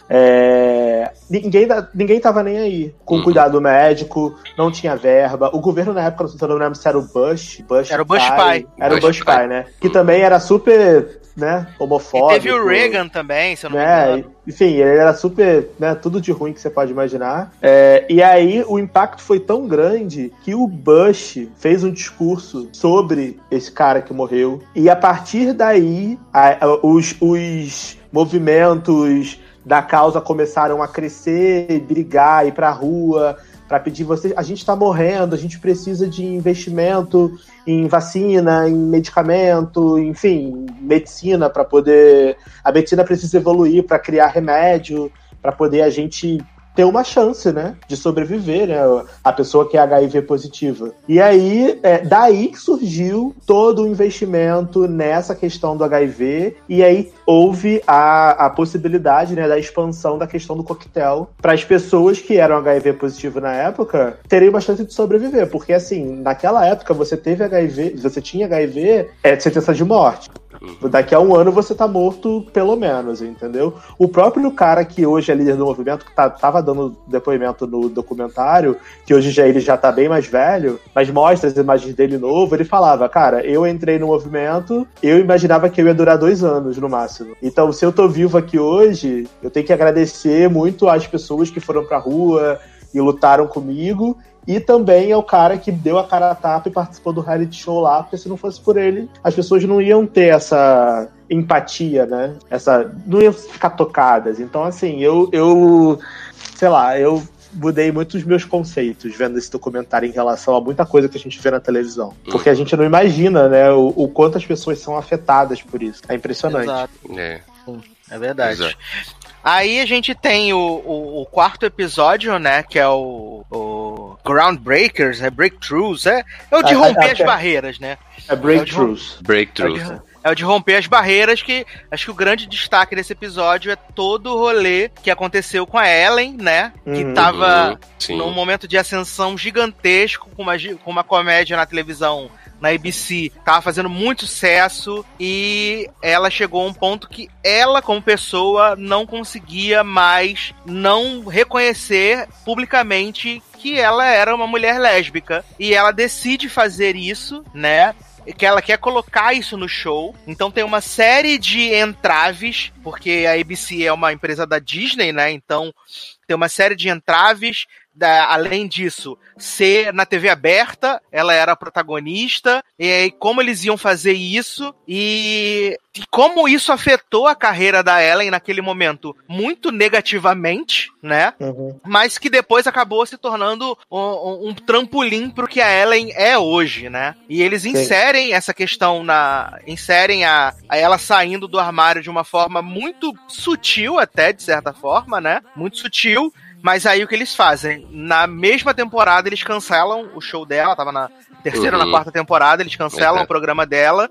é, ninguém, ninguém tava nem aí. Com uhum. cuidado médico, não tinha verba. O governo na época, não lembro se era o Bush. Bush era o Bush pai. pai. Era Bush o Bush pai, pai né? Que também era super né, homofóbico. E teve o Reagan também, se eu não né, me engano. Enfim, ele era super, né, tudo de ruim que você pode imaginar. É, e aí o impacto foi tão grande que o Bush fez um discurso sobre esse cara que morreu. E a partir daí, a, a, os, os movimentos da causa começaram a crescer, brigar, ir pra rua, para pedir você, a gente está morrendo, a gente precisa de investimento em vacina, em medicamento, enfim, medicina para poder. A medicina precisa evoluir para criar remédio, para poder a gente ter uma chance, né, de sobreviver, né, a pessoa que é HIV positiva. E aí, é, daí que surgiu todo o investimento nessa questão do HIV, e aí houve a, a possibilidade, né, da expansão da questão do coquetel para as pessoas que eram HIV positivo na época terem uma chance de sobreviver, porque assim, naquela época você teve HIV, você tinha HIV, é sentença de morte. Uhum. Daqui a um ano você tá morto, pelo menos, entendeu? O próprio cara que hoje é líder do movimento, que tá, tava dando depoimento no documentário, que hoje já ele já tá bem mais velho, mas mostra as imagens dele novo, ele falava, cara, eu entrei no movimento, eu imaginava que eu ia durar dois anos no máximo. Então, se eu tô vivo aqui hoje, eu tenho que agradecer muito às pessoas que foram pra rua e lutaram comigo e também é o cara que deu a cara a tapa e participou do reality show lá, porque se não fosse por ele, as pessoas não iam ter essa empatia, né? Essa. não iam ficar tocadas. Então, assim, eu. eu sei lá, eu mudei muito os meus conceitos vendo esse documentário em relação a muita coisa que a gente vê na televisão. Porque a gente não imagina, né, o, o quanto as pessoas são afetadas por isso. É impressionante. Exato. É. É verdade. Exato. Aí a gente tem o, o, o, quarto episódio, né? Que é o, o Groundbreakers, é Breakthroughs, é, é o de romper as barreiras, né? É Breakthroughs. É Breakthroughs. É, é o de romper as barreiras, que acho que o grande destaque desse episódio é todo o rolê que aconteceu com a Ellen, né? Que uhum, tava uhum, num momento de ascensão gigantesco, com uma, com uma comédia na televisão na ABC tava fazendo muito sucesso e ela chegou a um ponto que ela, como pessoa, não conseguia mais não reconhecer publicamente que ela era uma mulher lésbica. E ela decide fazer isso, né? que ela quer colocar isso no show. Então tem uma série de entraves, porque a ABC é uma empresa da Disney, né? Então tem uma série de entraves da, além disso, ser na TV aberta, ela era a protagonista, e aí como eles iam fazer isso, e, e como isso afetou a carreira da Ellen naquele momento muito negativamente, né? Uhum. Mas que depois acabou se tornando um, um trampolim pro que a Ellen é hoje, né? E eles Sim. inserem essa questão na. inserem a, a ela saindo do armário de uma forma muito sutil, até, de certa forma, né? Muito sutil mas aí o que eles fazem? Na mesma temporada, eles cancelam o show dela, tava na terceira ou uhum. na quarta temporada, eles cancelam uhum. o programa dela.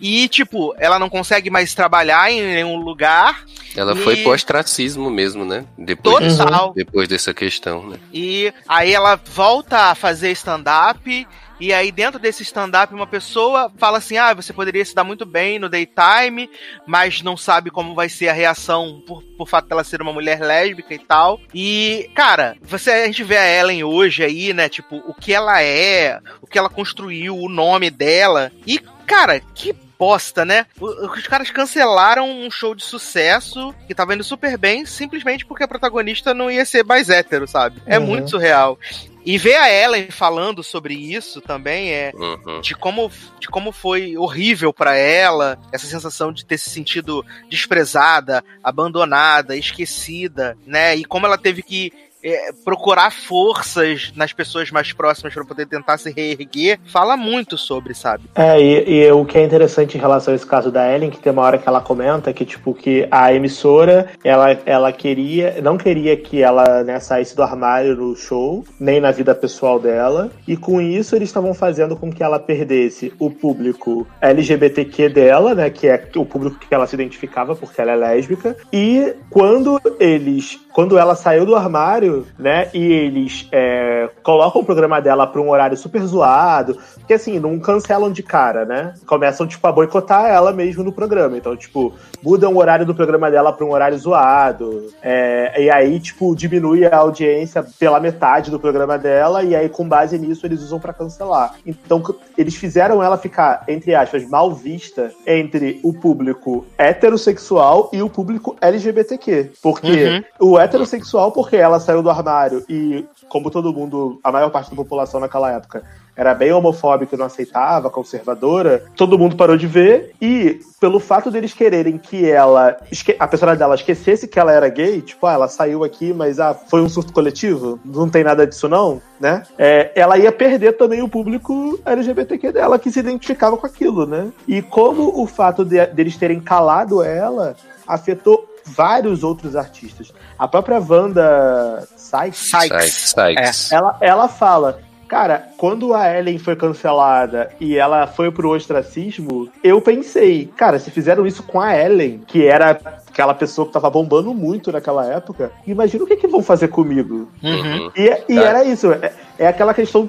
E, tipo, ela não consegue mais trabalhar em nenhum lugar. Ela e... foi pro ostracismo mesmo, né? Depois, Total. depois dessa questão, né? E aí ela volta a fazer stand-up e aí, dentro desse stand-up, uma pessoa fala assim: ah, você poderia se dar muito bem no daytime, mas não sabe como vai ser a reação por, por fato dela ser uma mulher lésbica e tal. E, cara, você, a gente vê a Ellen hoje aí, né? Tipo, o que ela é, o que ela construiu, o nome dela. E, cara, que bosta, né? Os caras cancelaram um show de sucesso que tava indo super bem, simplesmente porque a protagonista não ia ser mais hétero, sabe? É uhum. muito surreal. E ver a Ellen falando sobre isso também é uhum. de como de como foi horrível para ela essa sensação de ter se sentido desprezada, abandonada, esquecida, né? E como ela teve que é, procurar forças nas pessoas mais próximas para poder tentar se reerguer, fala muito sobre, sabe? É, e, e, o que é interessante em relação a esse caso da Ellen, que tem uma hora que ela comenta que, tipo, que a emissora, ela, ela queria, não queria que ela né, saísse do armário no show, nem na vida pessoal dela, e com isso eles estavam fazendo com que ela perdesse o público LGBTQ dela, né, que é o público que ela se identificava porque ela é lésbica, e quando eles, quando ela saiu do armário, né? E eles é, colocam o programa dela pra um horário super zoado. Porque assim, não cancelam de cara, né? Começam, tipo, a boicotar ela mesmo no programa. Então, tipo, mudam o horário do programa dela pra um horário zoado. É, e aí, tipo, diminui a audiência pela metade do programa dela. E aí, com base nisso, eles usam para cancelar. Então, eles fizeram ela ficar, entre aspas, mal vista entre o público heterossexual e o público LGBTQ. Porque uhum. o heterossexual, porque ela saiu do armário e, como todo mundo, a maior parte da população naquela época era bem homofóbica e não aceitava, conservadora, todo mundo parou de ver e pelo fato deles quererem que ela, a personagem dela esquecesse que ela era gay, tipo, ah, ela saiu aqui, mas ah, foi um surto coletivo, não tem nada disso não, né? É, ela ia perder também o público LGBTQ dela que se identificava com aquilo, né? E como o fato de, deles terem calado ela afetou vários outros artistas. A própria Wanda Sykes, Sykes, Sykes. É, ela, ela fala Cara, quando a Ellen foi cancelada e ela foi pro ostracismo, eu pensei, cara, se fizeram isso com a Ellen, que era aquela pessoa que tava bombando muito naquela época, imagina o que, que vão fazer comigo. Uhum. E, e é. era isso, é, é aquela questão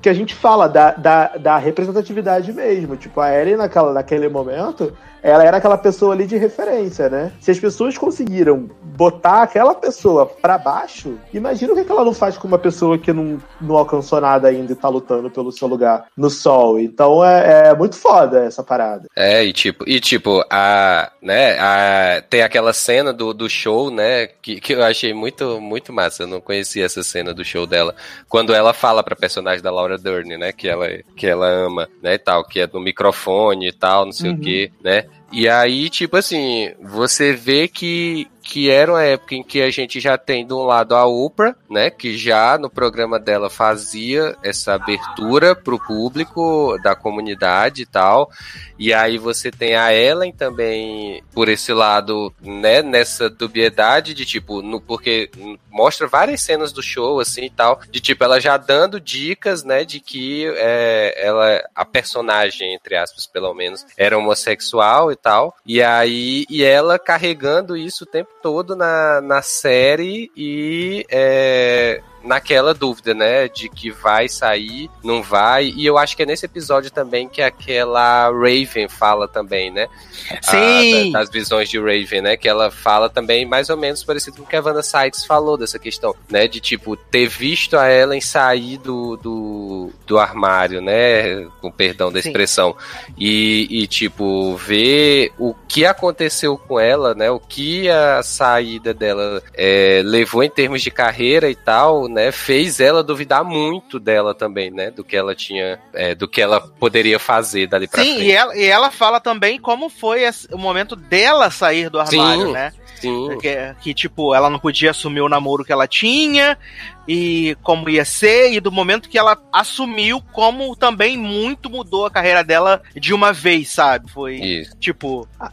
que a gente fala da, da, da, representatividade mesmo. Tipo, a Ellen naquela, naquele momento, ela era aquela pessoa ali de referência, né? Se as pessoas conseguiram botar aquela pessoa para baixo, imagina o que, ela não faz com uma pessoa que não, não alcançou nada ainda e tá lutando pelo seu lugar no sol. Então é, é muito foda essa parada. É, e tipo, e tipo, a, né, a, tem aquela cena do, do show, né, que, que eu achei muito, muito massa. Eu não conhecia essa cena do show dela. Quando ela fala pra personagem da Laura Dern, né, que ela, que ela ama, né, e tal, que é do microfone e tal, não sei uhum. o que, né, e aí, tipo assim, você vê que que era uma época em que a gente já tem de um lado a Oprah, né, que já no programa dela fazia essa abertura para o público da comunidade e tal. E aí você tem a Ellen também por esse lado, né, nessa dubiedade de tipo, no, porque mostra várias cenas do show assim e tal, de tipo ela já dando dicas, né, de que é, ela a personagem entre aspas pelo menos era homossexual e tal. E aí e ela carregando isso o tempo todo na, na série e é, naquela dúvida, né? De que vai sair, não vai. E eu acho que é nesse episódio também que aquela Raven fala também, né? Sim! A, das visões de Raven, né? Que ela fala também mais ou menos parecido com o que a Wanda Sykes falou dessa questão, né? De tipo, ter visto a Ellen sair do, do, do armário, né? Com perdão da expressão. E, e, tipo, ver o que aconteceu com ela, né? O que a saída dela é, levou em termos de carreira e tal, né? Fez ela duvidar muito dela também, né? Do que ela tinha, é, do que ela poderia fazer dali pra Sim, frente. e ela, e ela fala também como foi esse- o momento dela sair do armário, Sim, né? Sim. Que, que, tipo, ela não podia assumir o namoro que ela tinha e como ia ser, e do momento que ela assumiu, como também muito mudou a carreira dela de uma vez, sabe? Foi Isso. tipo. Ah,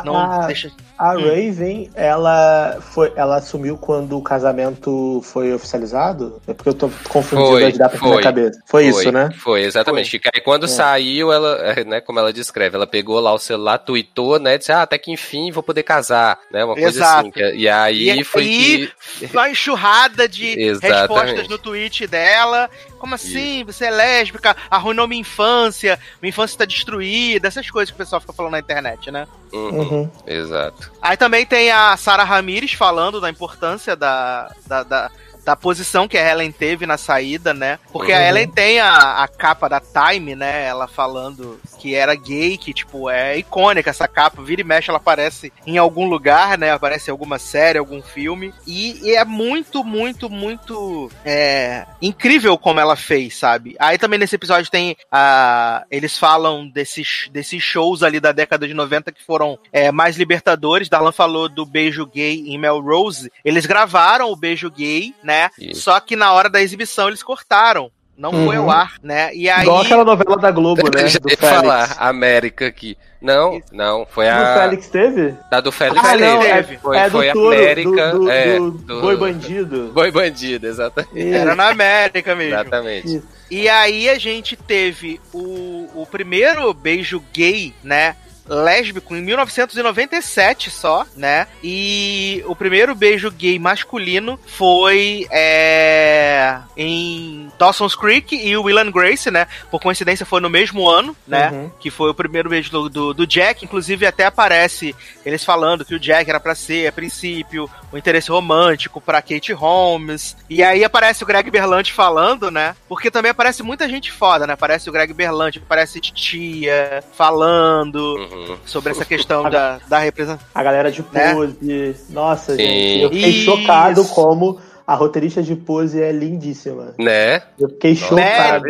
A- não, a- deixa. A Hum. Raven, ela foi, ela assumiu quando o casamento foi oficializado? É porque eu tô confundindo Foi, as datas na minha foi. cabeça. Foi, isso, né? Foi, exatamente. Que aí quando É. saiu, ela, é, né, como ela descreve, ela pegou lá o celular, tweetou, né, disse, ah, até que enfim vou poder casar, né, uma coisa Exato. assim. que- E aí E foi aí, que... (laughs) uma enxurrada de Exatamente. respostas no tweet dela. Como assim? Você é lésbica? Arruinou minha infância? Minha infância tá destruída? Essas coisas que o pessoal fica falando na internet, né? Uhum, Uhum. Exato. Aí também tem a Sarah Ramirez falando da importância da, da, da, da posição que a Ellen teve na saída, né? Porque a Uhum. Ellen tem a, a capa da Time, né? Ela falando que era gay, que, tipo, é icônica essa capa. Vira e mexe, ela aparece em algum lugar, né? Aparece em alguma série, algum filme. E, e é muito, muito, muito é, incrível como ela fez, sabe? Aí também nesse episódio tem a. Eles falam desses, desses shows ali da década de 90 que foram é, mais libertadores. Darlan falou do beijo gay em Melrose. Eles gravaram o beijo gay, né? Isso. Só que na hora da exibição eles cortaram. Não foi Uhum. ao ar, né? E aí. Igual aquela novela da Globo, né? Já Do ia Félix. falar América aqui. Não, não, foi Do a... Félix teve? Da do Félix Ah, não, teve. é, Foi, é do foi touro, América. do, do, é, do do- Boi Bandido. Boi Bandido, exatamente. Era na América mesmo. Exatamente. Isso. E aí a gente teve o, o primeiro beijo gay, né? Lésbico em 1997 só, né? E o primeiro beijo gay masculino foi é, em Dawson's Creek e o Will and Grace, né? Por coincidência foi no mesmo ano, né? Uhum. Que foi o primeiro beijo do, do, do Jack. Inclusive até aparece eles falando que o Jack era pra ser, a princípio, o interesse romântico pra Kate Holmes. E aí aparece o Greg Berlanti falando, né? Porque também aparece muita gente foda, né? Aparece o Greg Berlanti, aparece Titia falando Uhum. Sobre essa questão da, da representação. A galera de Né? pose. Nossa, Sim. gente. Eu fiquei Isso. chocado como a roteirista de pose é lindíssima. Né? Eu fiquei Né? chocado.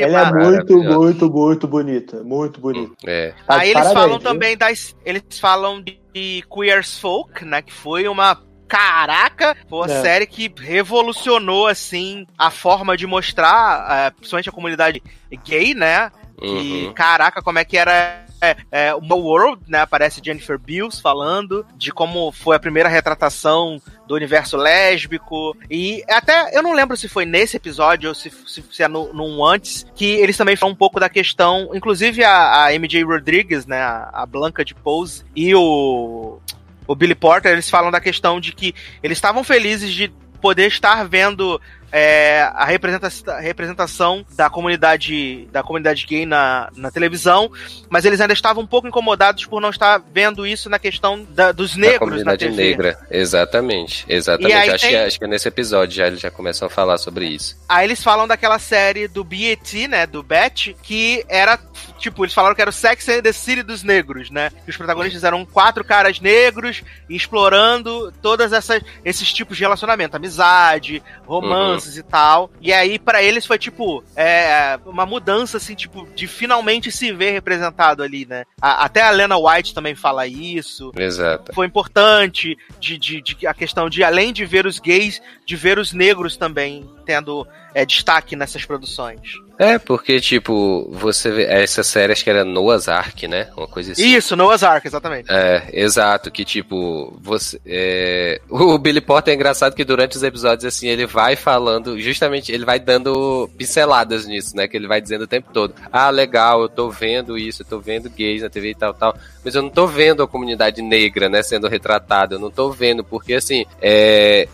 Ela é muito, muito, muito bonita. Muito bonita. É. Tá Aí eles parabéns, falam viu? também das. Eles falam de, de Queer as Folk, né? Que foi uma. Caraca, foi uma É. série que revolucionou, assim, a forma de mostrar, eh, principalmente a comunidade gay, né? Que, Uhum. caraca, como é que era é, é, o World, né? Aparece Jennifer Bills falando de como foi a primeira retratação do universo lésbico. E até eu não lembro se foi nesse episódio ou se, se, se é no, num antes, que eles também falam um pouco da questão. Inclusive a, a MJ Rodrigues, né? A, a Blanca de Pose e o. O Billy Porter, eles falam da questão de que eles estavam felizes de poder estar vendo é, a representa- a representação da comunidade da comunidade gay na, na televisão, mas eles ainda estavam um pouco incomodados por não estar vendo isso na questão da- dos Da negros na comunidade TV. negra. Exatamente. Exatamente. Aí Acho, que, tem- acho que é nesse episódio já eles já começam a falar sobre isso. Aí eles falam daquela série do BET, né, do Bet, que era, tipo, eles falaram que era o Sex and the City dos negros, né? Que os protagonistas eram quatro caras negros explorando todas essas esses tipos de relacionamento, amizade, romances e tal. E aí pra eles foi tipo é, uma mudança assim, tipo, de finalmente se ver representado ali, né? A- até a Lena White também fala isso Exato. foi importante de, de, de- a questão de além de ver os gays, de ver os negros também tendo é, destaque nessas produções. É, porque, tipo, você vê. Essa série acho que era Noah's Ark, né? Uma coisa assim. Isso, Noah's Ark, exatamente. É, exato, que tipo, você. É... O Billy Porter é engraçado que durante os episódios, assim, ele vai falando, justamente, ele vai dando pinceladas nisso, né? Que ele vai dizendo o tempo todo. Ah, legal, eu tô vendo isso, eu tô vendo gays na TV e tal, tal. Mas eu não tô vendo a comunidade negra, né, sendo retratada. Eu não tô vendo, porque assim, é,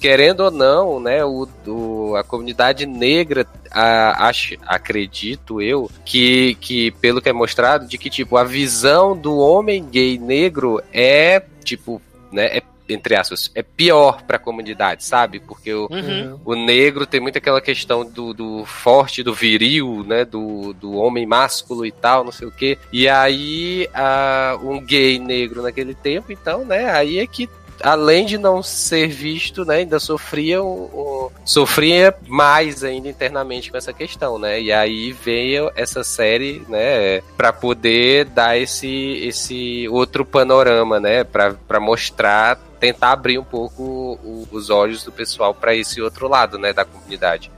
querendo ou não, né, o, o a comunidade negra a, acho, acredito eu, que, que pelo que é mostrado, de que, tipo, a visão do homem gay negro é, tipo, né, é entre aspas, é pior para a comunidade, sabe? Porque o, uhum. o negro tem muito aquela questão do, do forte, do viril, né? Do, do homem másculo e tal, não sei o quê. E aí, a, um gay negro naquele tempo, então, né? Aí é que além de não ser visto, né, ainda sofria, um, sofria mais ainda internamente com essa questão, né? E aí veio essa série, né, para poder dar esse, esse outro panorama, né, para mostrar tentar abrir um pouco o, os olhos do pessoal para esse outro lado, né, da comunidade.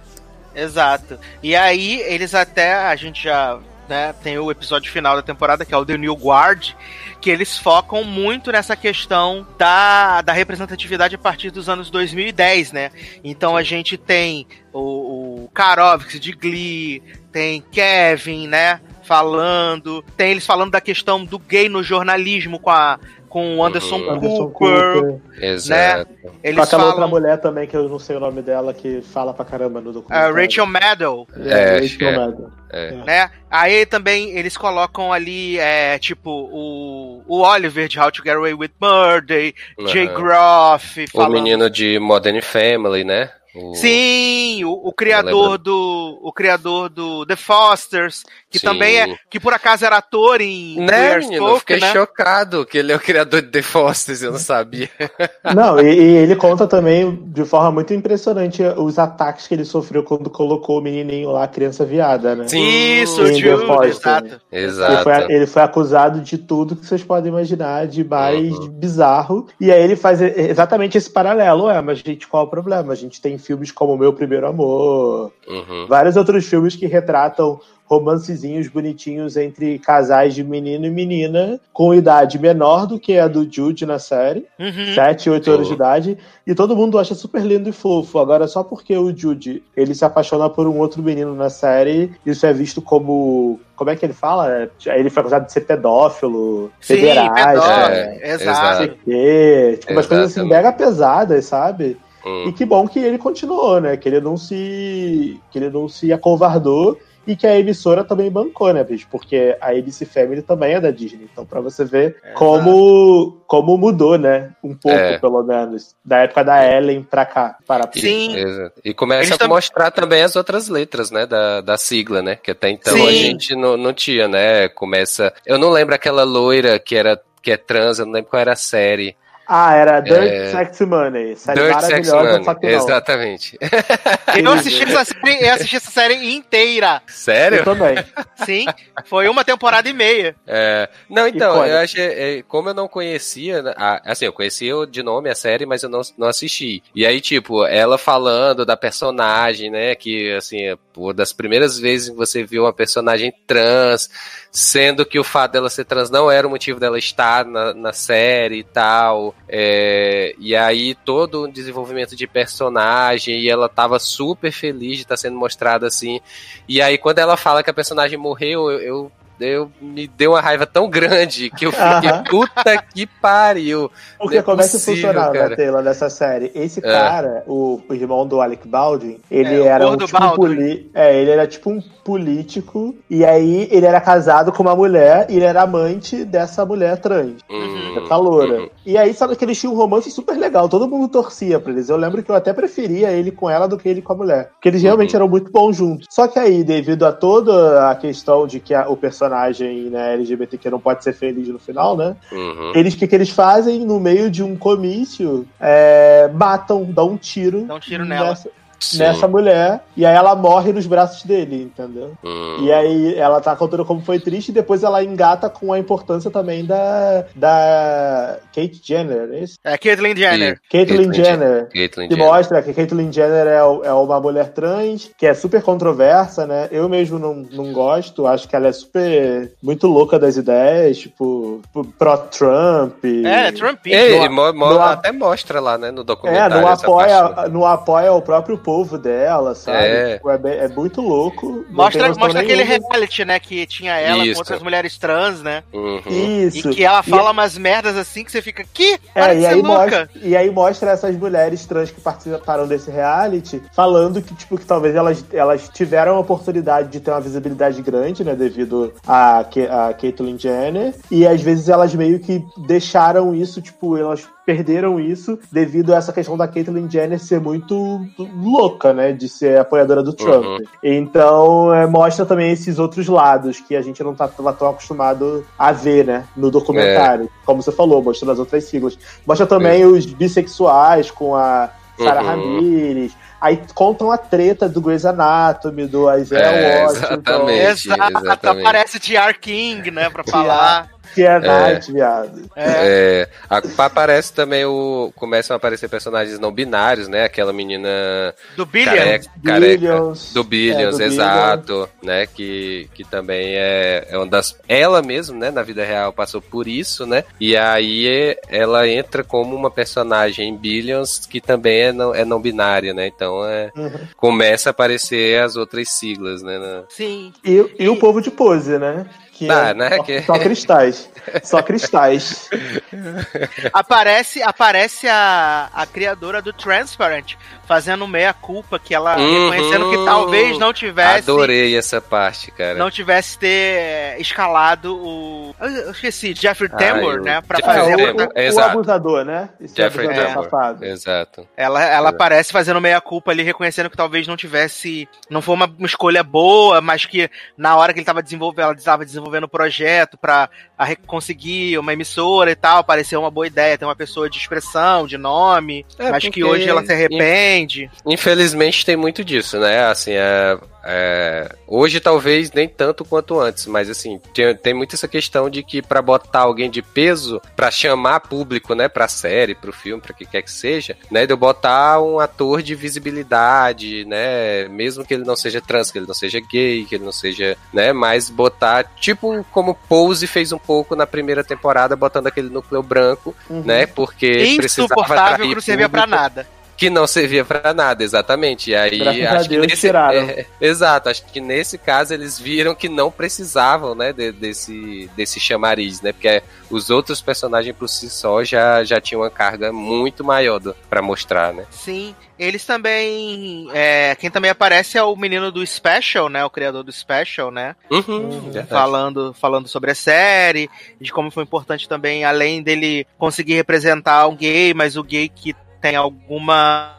Exato. E aí eles até a gente já né, tem o episódio final da temporada que é o The New Guard, que eles focam muito nessa questão da, da representatividade a partir dos anos 2010, né? Então a gente tem o, o Karovix de Glee, tem Kevin, né? Falando, tem eles falando da questão do gay no jornalismo com a com o Anderson, uhum. Anderson Cooper, Cooper, né? Eles com aquela falam... outra mulher também, que eu não sei o nome dela, que fala pra caramba no documento. Uh, Rachel Maddow. É, é Rachel é. Maddow. É. Né? Aí também eles colocam ali, é, tipo, o, o Oliver de How to Get Away with Murder, uhum. Jay Groff. Falando... O menino de Modern Family, né? O... Sim, o, o criador do o criador do The Fosters, que Sim. também é que por acaso era ator em né, menino, eu fiquei né? chocado que ele é o criador de The Fosters, eu não sabia. (laughs) Não, e, e, ele conta também de forma muito impressionante os ataques que ele sofreu quando colocou o menininho lá, a criança viada, né? Sim, Isso, o Jude, exato. exato. Ele foi, ele foi, acusado de tudo que vocês podem imaginar, de mais uhum. bizarro. E aí ele faz exatamente esse paralelo, é, mas gente, qual é o problema? A gente tem filmes como Meu Primeiro Amor, uhum. vários outros filmes que retratam romancezinhos bonitinhos entre casais de menino e menina com idade menor do que a do Jude na série, uhum. 7, 8 anos de idade, e todo mundo acha super lindo e fofo. Agora, só porque o Jude ele se apaixona por um outro menino na série, isso é visto como. Como é que ele fala? Ele foi acusado de ser pedófilo, Sim, pedófilo, é, exato. Tipo, umas coisas assim mega pesadas, sabe? Hum. E que bom que ele continuou, né? Que ele não se. que ele não se acovardou e que a emissora também bancou, né, bicho? Porque a ABC Family também é da Disney. Então, pra você ver é, como, como mudou, né? Um pouco, é. pelo menos. Da época da Ellen pra cá. Para Sim. E começa Eles a mostrar também as outras letras, né? Da, da sigla, né? Que até então Sim. a gente não, não tinha, né? Começa. Eu não lembro aquela loira que era que é trans, eu não lembro qual era a série. Ah, era Dirt é... Sex Money. Série Dirt Sex Money, exatamente. Eu assisti, essa série, eu assisti essa série inteira. Sério? Eu também. Sim, foi uma temporada e meia. É... Não, então, eu achei, é, como eu não conhecia, né, assim, eu conhecia de nome a série, mas eu não, não assisti. E aí, tipo, ela falando da personagem, né, que, assim, uma das primeiras vezes que você viu uma personagem trans, sendo que o fato dela ser trans não era o motivo dela estar na, na série e tal. É, e aí todo o desenvolvimento de personagem, e ela tava super feliz de estar sendo mostrada assim. E aí quando ela fala que a personagem morreu, eu, eu eu me deu uma raiva tão grande que eu fiquei, puta que pariu. Porque é como é que funcionava, cara. Taylor, nessa série? Esse é. cara, o, o, irmão do Alec Baldwin, ele é, era um, tipo um poli... é, ele era tipo um político, e aí ele era casado com uma mulher, e ele era amante dessa mulher trans, uhum, essa loura. Uhum. E aí, sabe que eles tinham um romance super legal, todo mundo torcia pra eles. Eu lembro que eu até preferia ele com ela do que ele com a mulher. Porque eles realmente uhum. eram muito bons juntos. Só que aí, devido a toda a questão de que a, o personagem personagem né, LGBTQ não pode ser feliz no final, né? Uhum. Eles, o que, que eles fazem no meio de um comício? É, matam, dão um tiro. Dão um tiro nessa, nela. Sim. nessa mulher, e aí ela morre nos braços dele, entendeu? Hum. E aí ela tá contando como foi triste, e depois ela engata com a importância também da, da Kate Jenner, é isso? É, Caitlyn Jenner. Caitlyn Jenner. Caitlyn que Jenner. mostra que Caitlyn Jenner é, é uma mulher trans, que é super controversa, né? Eu mesmo não, não gosto, acho que ela é super, muito louca das ideias, tipo, pró-Trump. É, Trump. É, mo, mo, até mostra lá, né, no documentário. É, não apoia, não apoia o próprio povo dela, sabe? É, tipo, é, é muito louco. Mostra, mostra aquele reality, né, que tinha ela Isso. com outras mulheres trans, né? Uhum. Isso. E que ela fala e... umas merdas assim que você fica, que? É, e aí, mostra, e aí mostra essas mulheres trans que participaram desse reality falando que, tipo, que talvez elas, elas tiveram a oportunidade de ter uma visibilidade grande, né, devido a, a Caitlyn Jenner, e às vezes elas meio que deixaram isso, tipo, elas perderam isso devido a essa questão da Caitlyn Jenner ser muito louca, né? De ser apoiadora do Trump. Uhum. Então, é, mostra também esses outros lados que a gente não estava tá, tão acostumado a ver, né? No documentário. É. Como você falou, mostrando as outras siglas. Mostra também é. os bissexuais com a Sarah uhum. Ramirez. Aí contam a treta do Grey's Anatomy, do Isaiah é, Washington. Exatamente, Exato, exatamente. aparece T.R. King, né, pra falar. Que é Night, é, viado. É. é aparece também o. Começam a aparecer personagens não binários, né? Aquela menina. Do Billions. Careca, Billions. do Billions, é, do exato. Billions. Né? Que, que também é, é uma das. Ela mesmo, né? Na vida real passou por isso, né? E aí ela entra como uma personagem em Billions que também é não, é não binária, né? Então é, uhum. começa a aparecer as outras siglas, né? Na... Sim. E, e, e o povo de pose, né? Que tá, é né? Só, que... só cristais. Só cristais. aparece aparece a, a criadora do Transparent fazendo meia culpa que ela uhum. reconhecendo que talvez não tivesse Adorei essa parte, cara. Não tivesse ter escalado o eu esqueci, Jeffrey Tambor, né, para fazer o, o, abusador, né? Esse Jeffrey Tambor. Exato. Ela ela é. aparece fazendo meia culpa ali reconhecendo que talvez não tivesse não foi uma, uma escolha boa, mas que na hora que ele estava desenvolvendo, ela estava desenvolvendo o projeto para conseguir uma emissora e tal, pareceu uma boa ideia ter uma pessoa de expressão, de nome, é, mas que hoje ela se arrepende Infelizmente tem muito disso, né? Assim, é, é, hoje talvez nem tanto quanto antes, mas assim, tem, tem muito essa questão de que para botar alguém de peso, para chamar público, né, pra série, pro filme, pra que quer que seja, né, de eu botar um ator de visibilidade, né, mesmo que ele não seja trans, que ele não seja gay, que ele não seja, né, mas botar, tipo como Pose fez um pouco na primeira temporada, botando aquele núcleo branco, uhum. né, porque precisava atrair que não servia para nada que não servia para nada, exatamente. E aí Graças acho que nesse é, exato, acho que nesse caso eles viram que não precisavam, né, de, desse desse chamariz, né? Porque os outros personagens por si só já já tinham uma carga muito maior para mostrar, né? Sim. Eles também. É, quem também aparece é o menino do Special, né? O criador do Special, né? Uhum, falando, falando sobre a série, de como foi importante também, além dele conseguir representar um gay, mas o gay que tem alguma.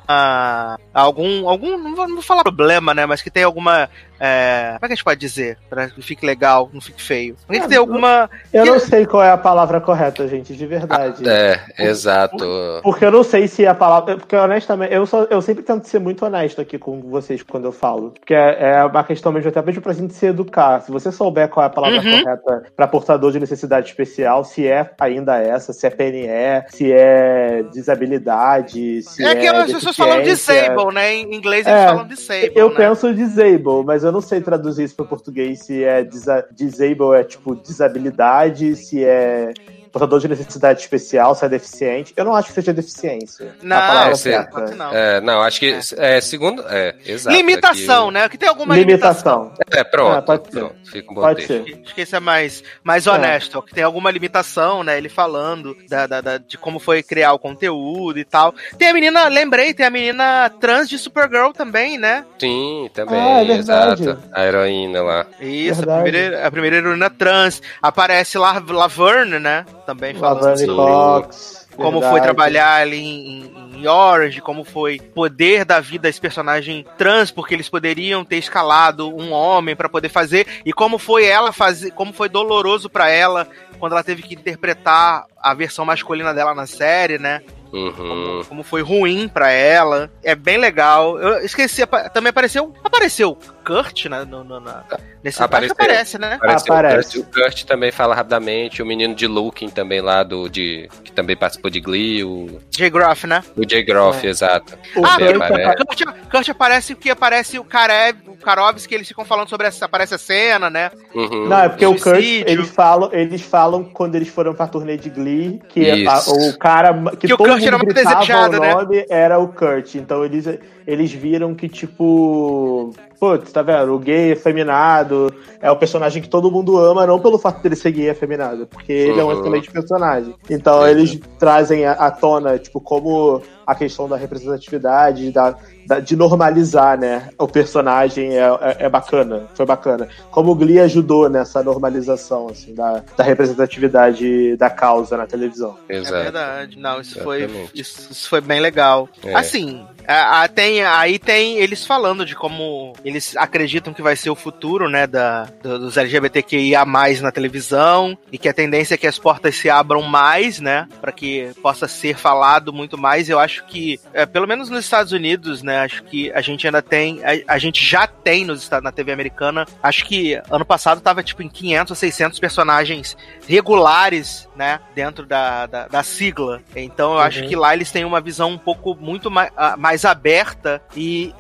algum. algum. Não vou, não vou falar problema, né? Mas que tem alguma é, como é que a gente pode dizer? Pra que fique legal, não fique feio. Tem que ter alguma. Eu não sei qual é a palavra correta, gente, de verdade. É, exato. Porque eu não sei se a palavra. Porque honestamente, eu, só, eu sempre tento ser muito honesto aqui com vocês quando eu falo. Porque é, é uma questão mesmo até mesmo pra gente se educar. Se você souber qual é a palavra uhum. correta pra portador de necessidade especial, se é ainda essa, se é PNE, se é desabilidade, se é. É que as pessoas falam disable, né? Em inglês eles é, falam disable. Eu né? penso disable, mas eu eu não sei traduzir isso para português se é disable é tipo desabilidade, se é portador de necessidade especial, se é deficiente. Eu não acho que seja deficiência. Não, é, certa. não. É, não, acho que é, é segundo. É, exato. Limitação, aqui, né? Que tem alguma limitação. limitação. É, pronto. Ah, pode pronto, ser. Fica um bom pode ser. Acho que isso é mais, mais é. honesto. É. Que tem alguma limitação, né? Ele falando da, da, da, de como foi criar o conteúdo e tal. Tem a menina, lembrei, tem a menina trans de Supergirl também, né? Sim, também. Ah, é exato. A heroína lá. Isso, a primeira, a primeira heroína trans. Aparece lá Laverne, né? Também falando sobre Fox, como verdade. foi trabalhar ali em, em, Orange, como foi poder da vida esse personagem trans, porque eles poderiam ter escalado um homem para poder fazer, e como foi ela fazer, como foi doloroso para ela quando ela teve que interpretar a versão masculina dela na série, né? Uhum. Como, como foi ruim pra ela. É bem legal. Eu esqueci, também apareceu. Apareceu Kurt na, no, no, na, nesse apareceu, aparece, né? Apareceu aparece. O Kurt, o Kurt também fala rapidamente, o menino de Looking também lá do de que também participou de Glee, o Jay Groff, né? O Jay Groff, é. exato. O ah, aparece. Kurt, Kurt aparece que aparece o Karev, o Karovs que eles ficam falando sobre essa aparece a cena, né? Uhum. Não, é porque o, o Kurt eles falam, eles falam quando eles foram pra turnê de Glee que a, o cara que, que todo o Kurt mundo era gritava o né? nome né? era o Kurt. Então eles eles viram que tipo putz, tá vendo? O gay efeminado é o personagem que todo mundo ama, não pelo fato dele ser gay efeminado, porque ele uhum. é um uhum. excelente personagem. Então eles trazem à tona, tipo, como a questão da representatividade, da, da, de normalizar, né? O personagem é, é, é, bacana, foi bacana. Como o Glee ajudou nessa normalização, assim, da, da representatividade da causa na televisão. Exato. É verdade. Não, isso foi, isso, isso, foi bem legal. É. Assim, a, a, tem, aí tem eles falando de como eles acreditam que vai ser o futuro, né, da, dos LGBTQIA+, na televisão, e que a tendência é que as portas se abram mais, né, para que possa ser falado muito mais. Eu acho que, é, pelo menos nos Estados Unidos, né, acho que a gente ainda tem, a, a gente já tem nos Estados, na TV americana, acho que ano passado tava, tipo, em 500 ou 600 personagens regulares, né, dentro da, da, da sigla. Então eu uhum. acho que lá eles têm uma visão um pouco muito mais, mais aberta e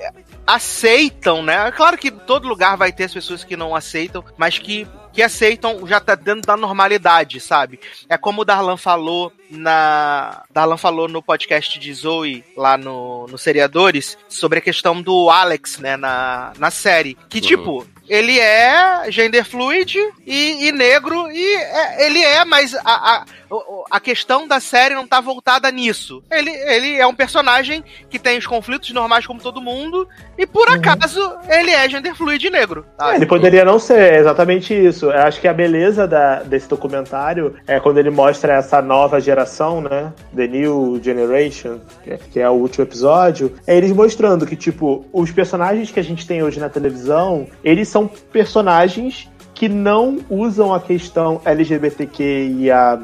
aceitam, né? É claro que todo lugar vai ter as pessoas que não aceitam, mas que que aceitam já tá dentro da normalidade, sabe? É como o Darlan falou na. Darlan falou no podcast de Zoe, lá no, no Seriadores, sobre a questão do Alex, né, na, na série. Que, uhum. tipo, ele é gender fluid e, e negro, e é, ele é, mas a, a, a questão da série não tá voltada nisso. Ele, ele é um personagem que tem os conflitos normais como todo mundo, e por uhum. acaso ele é gender fluid negro. Tá? É, ele poderia não ser, exatamente isso. Eu acho que a beleza da, desse documentário é quando ele mostra essa nova geração, né? The New Generation, que é, que é o último episódio. É eles mostrando que, tipo, os personagens que a gente tem hoje na televisão, eles são personagens que não usam a questão LGBTQIA+,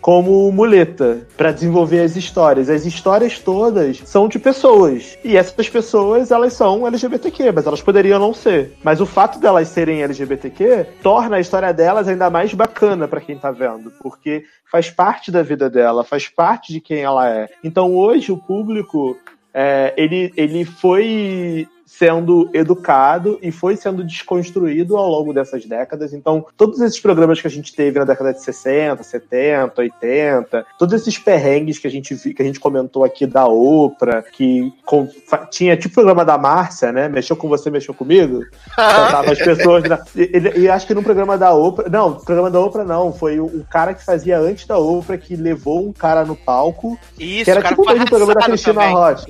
como muleta para desenvolver as histórias. As histórias todas são de pessoas. E essas pessoas, elas são LGBTQ, mas elas poderiam não ser. Mas o fato delas serem LGBTQ torna a história delas ainda mais bacana para quem tá vendo, porque faz parte da vida dela, faz parte de quem ela é. Então hoje o público é, ele, ele foi sendo educado e foi sendo desconstruído ao longo dessas décadas. Então, todos esses programas que a gente teve na década de 60, 70, 80, todos esses perrengues que a gente que a gente comentou aqui da Oprah, que com, tinha tipo o programa da Márcia, né? Mexeu com você, mexeu comigo. As pessoas. Na, e, e, acho que no programa da Oprah. Não, programa da Oprah não. Foi o, o, cara que fazia antes da Oprah que levou um cara no palco. Isso, que era tipo o mesmo programa da Cristina também. Rocha.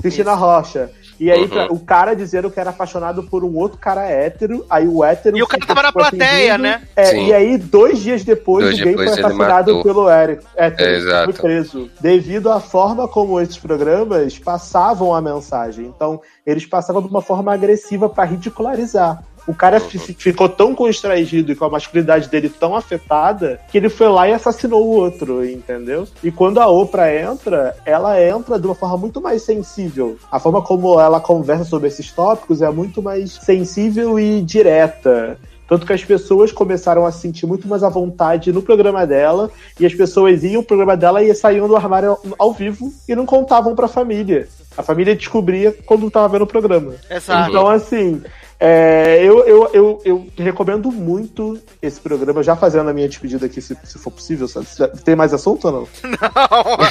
Cristina Isso. Rocha. E aí, uhum. o cara dizendo que era apaixonado por um outro cara hétero, aí o hétero. E o cara tava na plateia, né? É, e aí, dois dias depois, dois o gay foi assassinado pelo Eric, hétero. É, exato. Foi preso. Devido à forma como esses programas passavam a mensagem. Então, eles passavam de uma forma agressiva para ridicularizar. O cara uhum. ficou tão constrangido e com a masculinidade dele tão afetada que ele foi lá e assassinou o outro, entendeu? E quando a Oprah entra, ela entra de uma forma muito mais sensível. A forma como ela conversa sobre esses tópicos é muito mais sensível e direta. Tanto que as pessoas começaram a se sentir muito mais à vontade no programa dela, e as pessoas iam pro programa dela e saíam do armário ao vivo e não contavam pra família. A família descobria quando tava vendo o programa. Exato. Então, assim, é, eu, eu, eu, eu, recomendo muito esse programa, já fazendo a minha despedida aqui, se, se for possível. Sabe? Tem mais assunto ou não?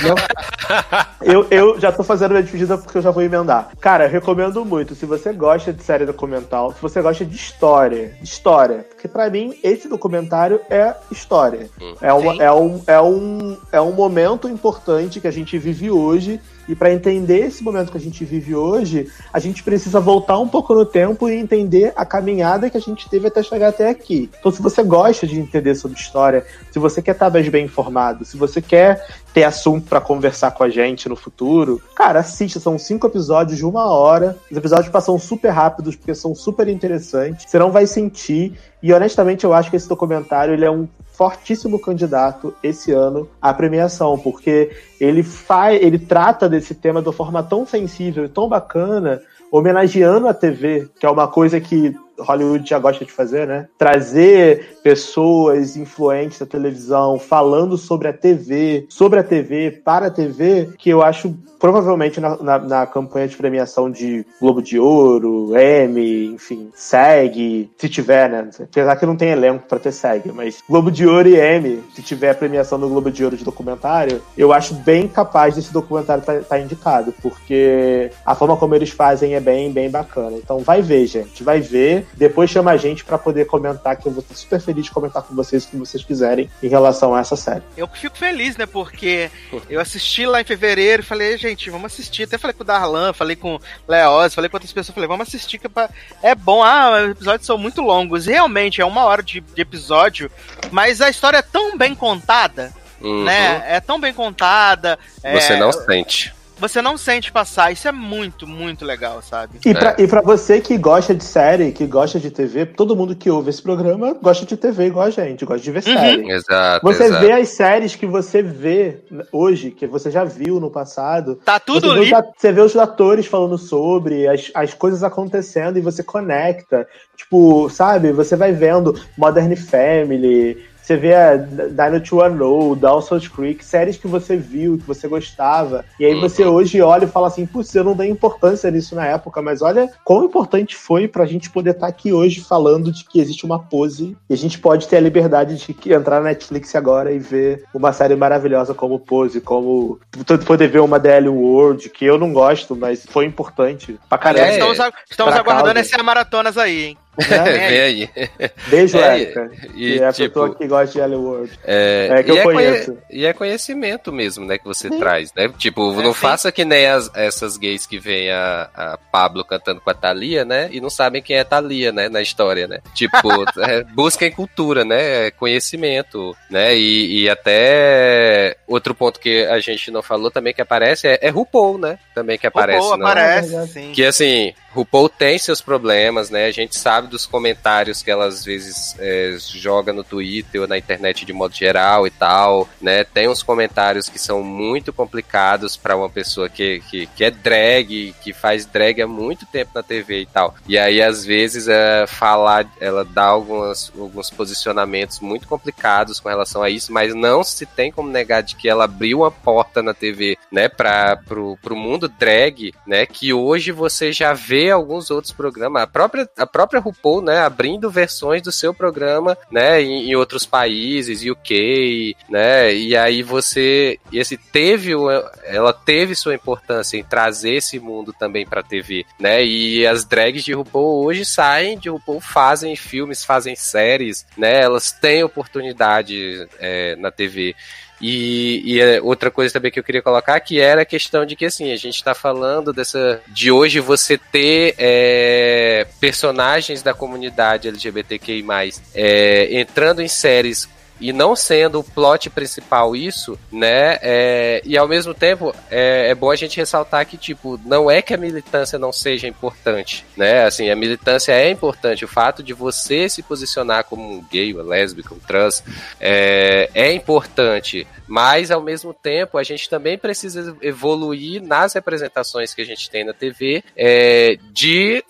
Não. Eu, eu já tô fazendo a minha despedida porque eu já vou emendar. Cara, eu recomendo muito. Se você gosta de série documental, se você gosta de história, história. Porque para mim, esse documentário é história. Hum. É, uma, é, um, é, um, é um momento importante que a gente vive hoje e para entender esse momento que a gente vive hoje, a gente precisa voltar um pouco no tempo e entender a caminhada que a gente teve até chegar até aqui. Então, se você gosta de entender sobre história, se você quer estar mais bem informado, se você quer ter assunto para conversar com a gente no futuro, cara, assista. São cinco episódios de uma hora. Os episódios passam super rápidos porque são super interessantes. Você não vai sentir. E honestamente, eu acho que esse documentário ele é um fortíssimo candidato esse ano à premiação, porque ele faz, ele trata desse tema de uma forma tão sensível e tão bacana, homenageando a TV, que é uma coisa que Hollywood já gosta de fazer, né? Trazer pessoas influentes da televisão falando sobre a TV, sobre a TV, para a TV, que eu acho provavelmente na, na, na, campanha de premiação de Globo de Ouro, Emmy, enfim, SEG, se tiver, né? Apesar que não tem elenco para ter SEG, mas Globo de Ouro e Emmy, se tiver a premiação do Globo de Ouro de documentário, eu acho bem capaz desse documentário estar tá, tá indicado, porque a forma como eles fazem é bem, bem bacana. Então vai ver, gente, vai ver, depois chama a gente para poder comentar, que eu vou estar super feliz de comentar com vocês o que vocês quiserem em relação a essa série. Eu fico feliz, né? Porque eu assisti lá em fevereiro e falei, gente, vamos assistir. Até falei com o Darlan, falei com o Leoz, falei com outras pessoas, falei, vamos assistir, que é bom. Ah, os episódios são muito longos. Realmente, é uma hora de, de episódio, mas a história é tão bem contada, uhum. né? É tão bem contada. Você é... não sente você não sente passar. Isso é muito, muito legal, sabe? E pra, é. e pra você que gosta de série, que gosta de TV, todo mundo que ouve esse programa gosta de TV igual a gente, gosta de ver uhum. série. Exato. Você exato. vê as séries que você vê hoje, que você já viu no passado. Tá tudo você ali. Vê, você vê os atores falando sobre, as, as coisas acontecendo e você conecta. Tipo, sabe? Você vai vendo Modern Family você vê a Dino to Know, Dawson's Creek, séries que você viu, que você gostava. E aí você uhum. hoje olha e fala assim, putz, eu não dei importância nisso na época, mas olha quão importante foi pra gente poder estar tá aqui hoje falando de que existe uma pose e a gente pode ter a liberdade de entrar na Netflix agora e ver uma série maravilhosa como Pose, como poder ver uma DL World, que eu não gosto, mas foi importante pra caramba. É, estamos, estamos aguardando essas maratonas aí, hein? É, Vem aí. Beijo, é, Érica. E, é a tipo, pessoa que gosta de Hollywood. É, é que eu é conheço. E é conhecimento mesmo, né, que você Sim. traz, né? Tipo, é, não faça que nem as, essas gays que vêm a, a Pablo cantando com a Thalia, né? E não sabem quem é Thalia, né? Na história, né? Tipo, (laughs) é, busquem cultura, né? Conhecimento, né? E, e, até outro ponto que a gente não falou também que aparece é, é RuPaul, né? Também que aparece. RuPaul aparece, sim. Que assim, RuPaul tem seus problemas, né? A gente sabe dos comentários que ela às vezes é, joga no Twitter ou na internet de modo geral e tal, né? Tem uns comentários que são muito complicados para uma pessoa que, que, que, é drag, que faz drag há muito tempo na TV e tal. E aí, às vezes, é, falar, ela dá algumas, alguns posicionamentos muito complicados com relação a isso, mas não se tem como negar de que ela abriu uma porta na TV, né, para pro, pro mundo drag, né, que hoje você já vê alguns outros programas. A própria, a própria RuPaul, né, abrindo versões do seu programa, né, em, em outros países, UK, né, e aí você, esse teve, ela teve sua importância em trazer esse mundo também pra TV, né, e as drags de RuPaul hoje saem de RuPaul, fazem filmes, fazem séries, né, elas têm oportunidade é, na TV. E, e, é outra coisa também que eu queria colocar que era a questão de que assim, a gente está falando dessa. de hoje você ter é, personagens da comunidade LGBTQI, é, entrando em séries e não sendo o plot principal isso, né? É, e ao mesmo tempo é, é, bom a gente ressaltar que tipo não é que a militância não seja importante, né? Assim a militância é importante. O fato de você se posicionar como um gay, uma lésbica, um trans é, é importante. Mas ao mesmo tempo a gente também precisa evoluir nas representações que a gente tem na TV é, de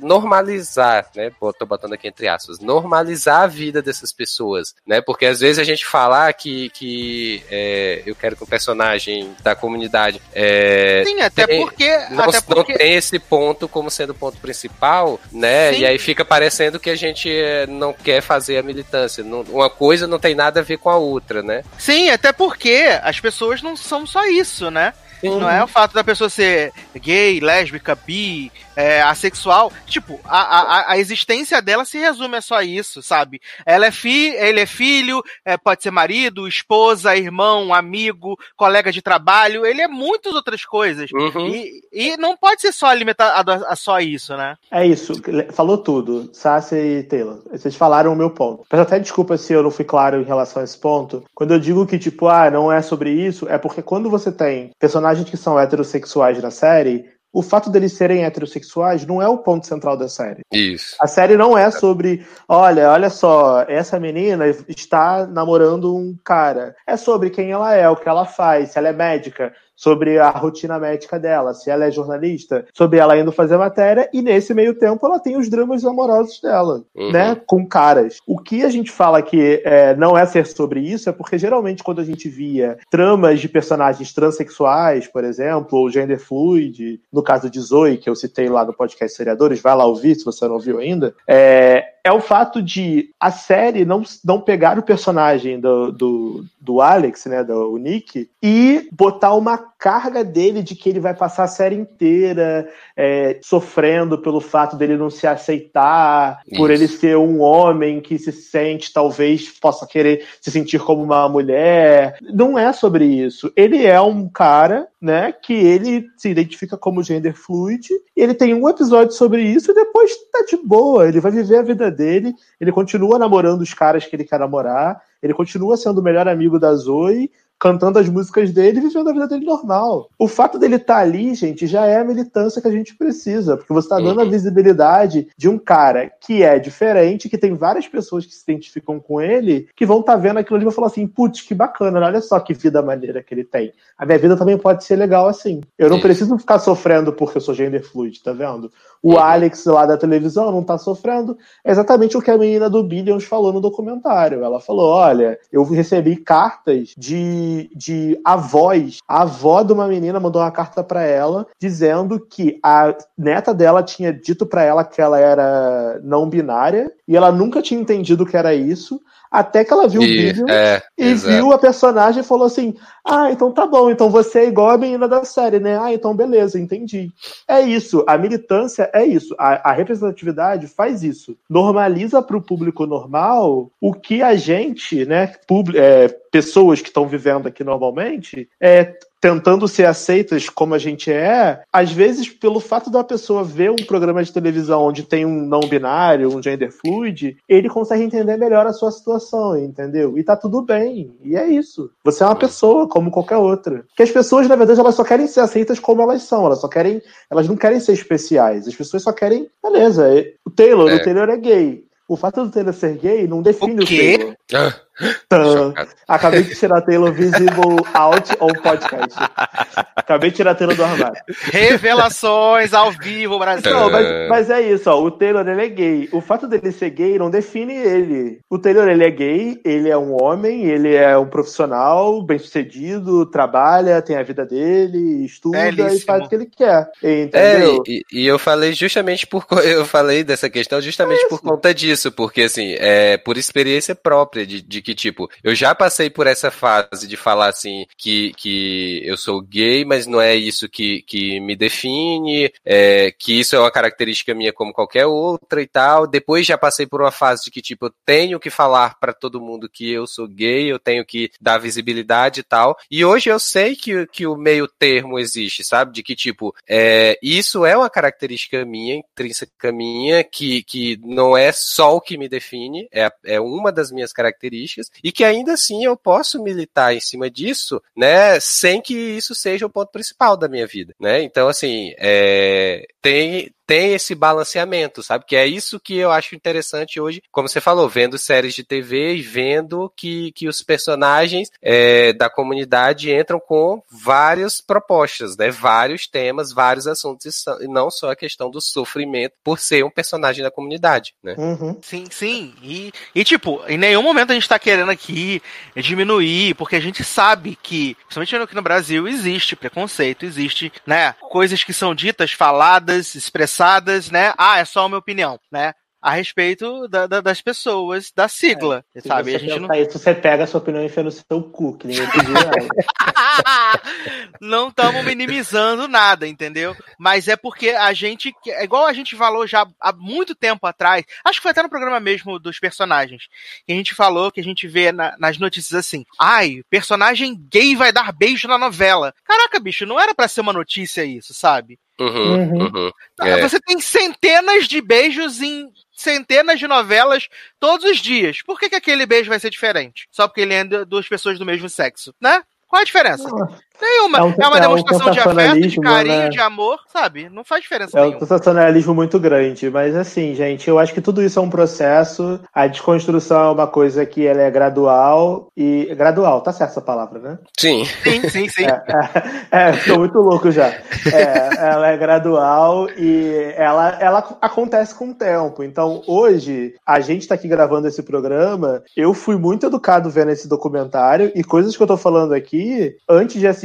normalizar, né? Tô botando aqui entre aspas, normalizar a vida dessas pessoas, né? Porque às vezes a gente falar que, que é, eu quero que o personagem da comunidade. É, Sim, até tem, porque. Não, até porque... não tem esse ponto como sendo o ponto principal, né? Sim. E aí fica parecendo que a gente é, não quer fazer a militância. Não, uma coisa não tem nada a ver com a outra, né? Sim, até porque as pessoas não são só isso, né? Uhum. Não é o fato da pessoa ser gay, lésbica, bi, é, assexual. Tipo, a, a, a existência dela se resume a só isso, sabe? Ela é fi, ele é filho, é, pode ser marido, esposa, irmão, amigo, colega de trabalho. Ele é muitas outras coisas. Uhum. E, e não pode ser só limitado a, a, só isso, né? É isso. Falou tudo, Sassi e Taylor. Vocês falaram o meu ponto. Peço até desculpa se eu não fui claro em relação a esse ponto. Quando eu digo que, tipo, ah, não é sobre isso, é porque quando você tem personagens que são heterossexuais na série, o fato deles serem heterossexuais não é o ponto central da série. Isso. A série não é sobre, olha, olha só, essa menina está namorando um cara. É sobre quem ela é, o que ela faz, se ela é médica, sobre a rotina médica dela, se ela é jornalista, sobre ela indo fazer matéria, e nesse meio tempo ela tem os dramas amorosos dela, uhum. né? Com caras. O que a gente fala que é, não é ser sobre isso é porque geralmente quando a gente via tramas de personagens transexuais, por exemplo, ou gender fluid, no caso de Zoe, que eu citei lá no podcast Seriadores, vai lá ouvir se você não ouviu ainda, é, é o fato de a série não, não pegar o personagem do, do, do Alex, né, do Nick, e botar uma carga dele de que ele vai passar a série inteira é, sofrendo pelo fato dele não se aceitar, Isso. por ele ser um homem que se sente, talvez possa querer se sentir como uma mulher. Não é sobre isso. Ele é um cara, né, que ele se identifica como gender fluid, ele tem um episódio sobre isso e depois tá de boa, ele vai viver a vida dele, ele continua namorando os caras que ele quer namorar, ele continua sendo o melhor amigo da Zoe, cantando as músicas dele e vivendo a vida dele normal. O fato dele estar tá ali, gente, já é a militância que a gente precisa, porque você está dando a uhum. visibilidade de um cara que é diferente, que tem várias pessoas que se identificam com ele, que vão estar tá vendo aquilo ali e vão falar assim: putz, que bacana, olha só que vida maneira que ele tem. A minha vida também pode ser legal assim. Eu não preciso ficar sofrendo porque eu sou gender fluid, tá vendo? O uhum. Alex lá da televisão não tá sofrendo. É exatamente o que a menina do Billions falou no documentário. Ela falou: olha, eu recebi cartas de, de avós. A avó de uma menina mandou uma carta para ela dizendo que a neta dela tinha dito para ela que ela era não binária e ela nunca tinha entendido o que era isso. Até que ela viu e, o vídeo é, e exato. viu a personagem e falou assim: Ah, então tá bom, então você é igual a menina da série, né? Ah, então beleza, entendi. É isso, a militância é isso, a, a representatividade faz isso. Normaliza para o público normal o que a gente, né, é, pessoas que estão vivendo aqui normalmente, é, tentando ser aceitas como a gente é, às vezes, pelo fato da pessoa ver um programa de televisão onde tem um não binário, um gender fluid, ele consegue entender melhor a sua situação, entendeu? E tá tudo bem. E é isso. Você é uma pessoa como qualquer outra. Que as pessoas, na verdade, elas só querem ser aceitas como elas são. Elas só querem. Elas não querem ser especiais. As pessoas só querem. Beleza, o Taylor, é. o Taylor é gay. O fato do Taylor ser gay não define o, o Taylor. Ah. Acabei de tirar a Taylor Visible Out on podcast. Acabei de tirar a Taylor do armário. Revelações ao vivo, Brasil. Não, mas, mas, é isso, ó. O Taylor ele é gay. O fato dele ser gay não define ele. O Taylor ele é gay, ele é um homem, ele é um profissional, bem sucedido, trabalha, tem a vida dele, estuda Belíssimo. e faz o que ele quer. Entendeu? É, e, e, eu falei justamente por eu falei dessa questão justamente é por conta disso, porque assim, é por experiência própria de, de que, tipo, eu já passei por essa fase de falar assim que, que eu sou gay, mas não é isso que, que me define, é, que isso é uma característica minha como qualquer outra e tal. Depois já passei por uma fase de que, tipo, eu tenho que falar para todo mundo que eu sou gay, eu tenho que dar visibilidade e tal. E hoje eu sei que, que o meio termo existe, sabe? De que, tipo, é, isso é uma característica minha, intrínseca minha, que, que não é só o que me define, é, é uma das minhas características e que ainda assim eu posso militar em cima disso, né, sem que isso seja o ponto principal da minha vida, né? Então, assim, é, tem, tem esse balanceamento, sabe? Que é isso que eu acho interessante hoje, como você falou, vendo séries de TV e vendo que, que os personagens é, da comunidade entram com várias propostas, né? Vários temas, vários assuntos, e não só a questão do sofrimento por ser um personagem da comunidade, né? Uhum. Sim, sim. E, e, tipo, em nenhum momento a gente tá querendo aqui diminuir, porque a gente sabe que, principalmente aqui no Brasil, existe preconceito, existe, né? Coisas que são ditas, faladas, expressadas expressadas, né? Ah, é só uma opinião, né? a respeito da, da, das pessoas da sigla, é, sabe? Se a gente não... isso, você pega a sua opinião e enfia no seu cu, que ninguém pediu Não (laughs) estamos minimizando nada, entendeu? Mas é porque a gente, é igual a gente falou já há muito tempo atrás, acho que foi até no programa mesmo dos personagens, que a gente falou, que a gente vê na, nas notícias assim, ai, personagem gay vai dar beijo na novela. Caraca, bicho, não era para ser uma notícia isso, sabe? Uhum, uhum. Uhum. É. Você tem centenas de beijos em centenas de novelas todos os dias. Por que, que aquele beijo vai ser diferente? Só porque ele é duas pessoas do mesmo sexo, né? Qual a diferença? Nenhuma. É, um, é uma é demonstração um de afeto, de carinho, né? de amor, sabe? Não faz diferença É nenhuma. um sensacionalismo muito grande. Mas assim, gente, eu acho que tudo isso é um processo. A desconstrução é uma coisa que ela é gradual e. Gradual, tá certo essa palavra, né? Sim. Sim, sim, sim. É, é, tô muito louco já. É, ela é gradual e ela, ela acontece com o tempo. Então, hoje, a gente tá aqui gravando esse programa. Eu fui muito educado vendo esse documentário e coisas que eu tô falando aqui, antes de assistir,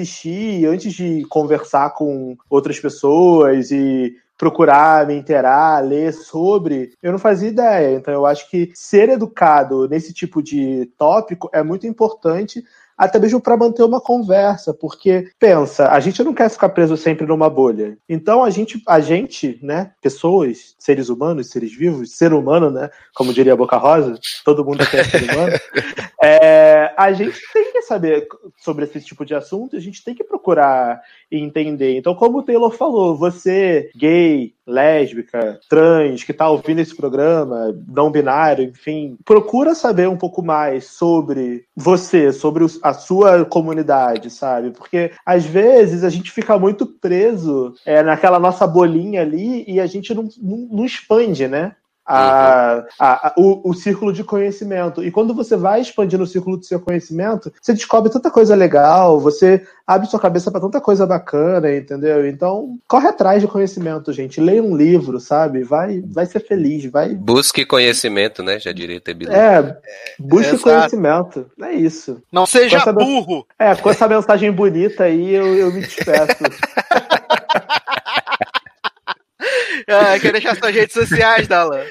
antes de conversar com outras pessoas e procurar me inteirar, ler sobre, eu não fazia ideia. Então eu acho que ser educado nesse tipo de tópico é muito importante até mesmo para manter uma conversa, porque pensa, a gente não quer ficar preso sempre numa bolha. Então a gente, a gente, né, pessoas, seres humanos, seres vivos, ser humano, né, como diria a Boca Rosa, todo mundo é ser humano. (laughs) é, a gente tem que saber sobre esse tipo de assunto, a gente tem que procurar entender. Então, como o Taylor falou, você gay, lésbica, trans, que está ouvindo esse programa, não binário, enfim, procura saber um pouco mais sobre você, sobre a sua comunidade, sabe? Porque às vezes a gente fica muito preso é, naquela nossa bolinha ali e a gente não, não, não expande, né? A, a, a, o, o círculo de conhecimento. E quando você vai expandindo o círculo do seu conhecimento, você descobre tanta coisa legal, você abre sua cabeça para tanta coisa bacana, entendeu? Então, corre atrás de conhecimento, gente. Leia um livro, sabe? Vai, vai ser feliz, vai. Busque conhecimento, né? Já diria ter É, busque Exato. conhecimento. É isso. Não seja burro. É, com essa mensagem bonita aí, eu, eu me (laughs) despeço. Ah, quer deixar suas redes sociais, Dalan?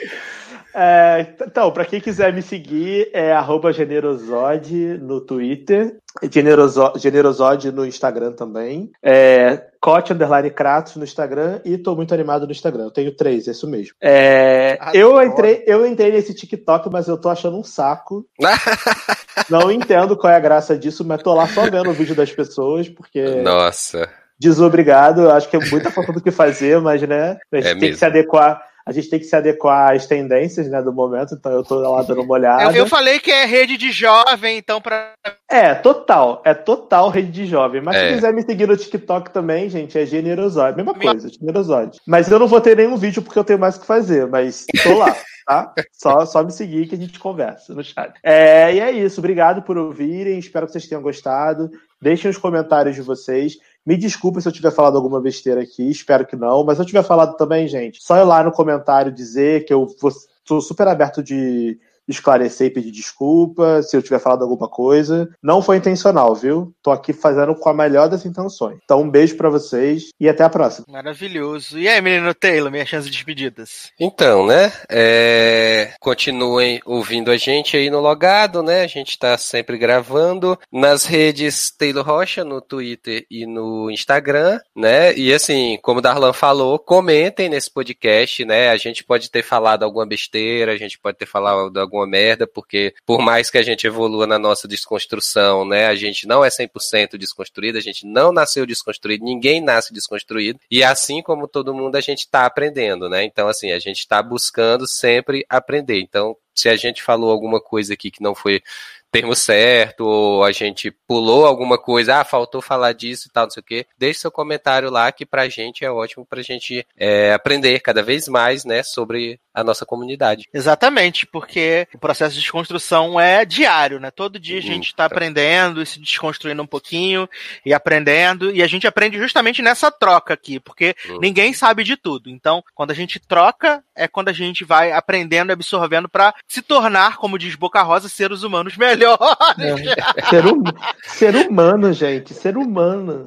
É, então, para quem quiser me seguir, é generosode no Twitter, Generoso, generosode no Instagram também, é, Cote Underline Kratos no Instagram e tô muito animado no Instagram. Eu tenho três, é isso mesmo. É, ah, eu, entrei, eu entrei nesse TikTok, mas eu tô achando um saco. (laughs) Não entendo qual é a graça disso, mas tô lá só vendo o vídeo das pessoas, porque. Nossa desobrigado. Acho que é muita falta do que fazer, mas né, a gente é tem mesmo. que se adequar. A gente tem que se adequar às tendências né, do momento, então eu tô lá dando uma olhada. Eu, eu falei que é rede de jovem, então para É, total. É total rede de jovem. Mas é. se quiser me seguir no TikTok também, gente, é generosóide. Mesma coisa, generosóide. Mas eu não vou ter nenhum vídeo porque eu tenho mais o que fazer, mas tô lá. tá? Só, só me seguir que a gente conversa no chat. É, e é isso. Obrigado por ouvirem. Espero que vocês tenham gostado. Deixem os comentários de vocês. Me desculpe se eu tiver falado alguma besteira aqui, espero que não. Mas se eu tiver falado também, gente, só ir lá no comentário dizer que eu vou, sou super aberto de esclarecer e pedir desculpa se eu tiver falado alguma coisa. Não foi intencional, viu? Tô aqui fazendo com a melhor das intenções. Então, um beijo para vocês e até a próxima. Maravilhoso. E aí, menino Taylor, minha chance de despedidas? Então, né? É... Continuem ouvindo a gente aí no Logado, né? A gente tá sempre gravando nas redes Taylor Rocha, no Twitter e no Instagram, né? E assim, como o Darlan falou, comentem nesse podcast, né? A gente pode ter falado alguma besteira, a gente pode ter falado alguma alguma merda, porque por mais que a gente evolua na nossa desconstrução, né, a gente não é 100% desconstruído, a gente não nasceu desconstruído, ninguém nasce desconstruído, e assim como todo mundo, a gente está aprendendo, né? Então, assim, a gente está buscando sempre aprender. Então, se a gente falou alguma coisa aqui que não foi termo certo, ou a gente pulou alguma coisa, ah, faltou falar disso e tal, não sei o quê, deixe seu comentário lá, que pra gente é ótimo pra gente é, aprender cada vez mais, né, sobre a nossa comunidade. Exatamente, porque o processo de desconstrução é diário, né? Todo dia a gente está aprendendo e se desconstruindo um pouquinho e aprendendo, e a gente aprende justamente nessa troca aqui, porque uhum. ninguém sabe de tudo. Então, quando a gente troca, é quando a gente vai aprendendo e absorvendo para se tornar, como diz Boca Rosa, seres humanos melhores. É. Ser, hum, ser humano, gente, ser humano.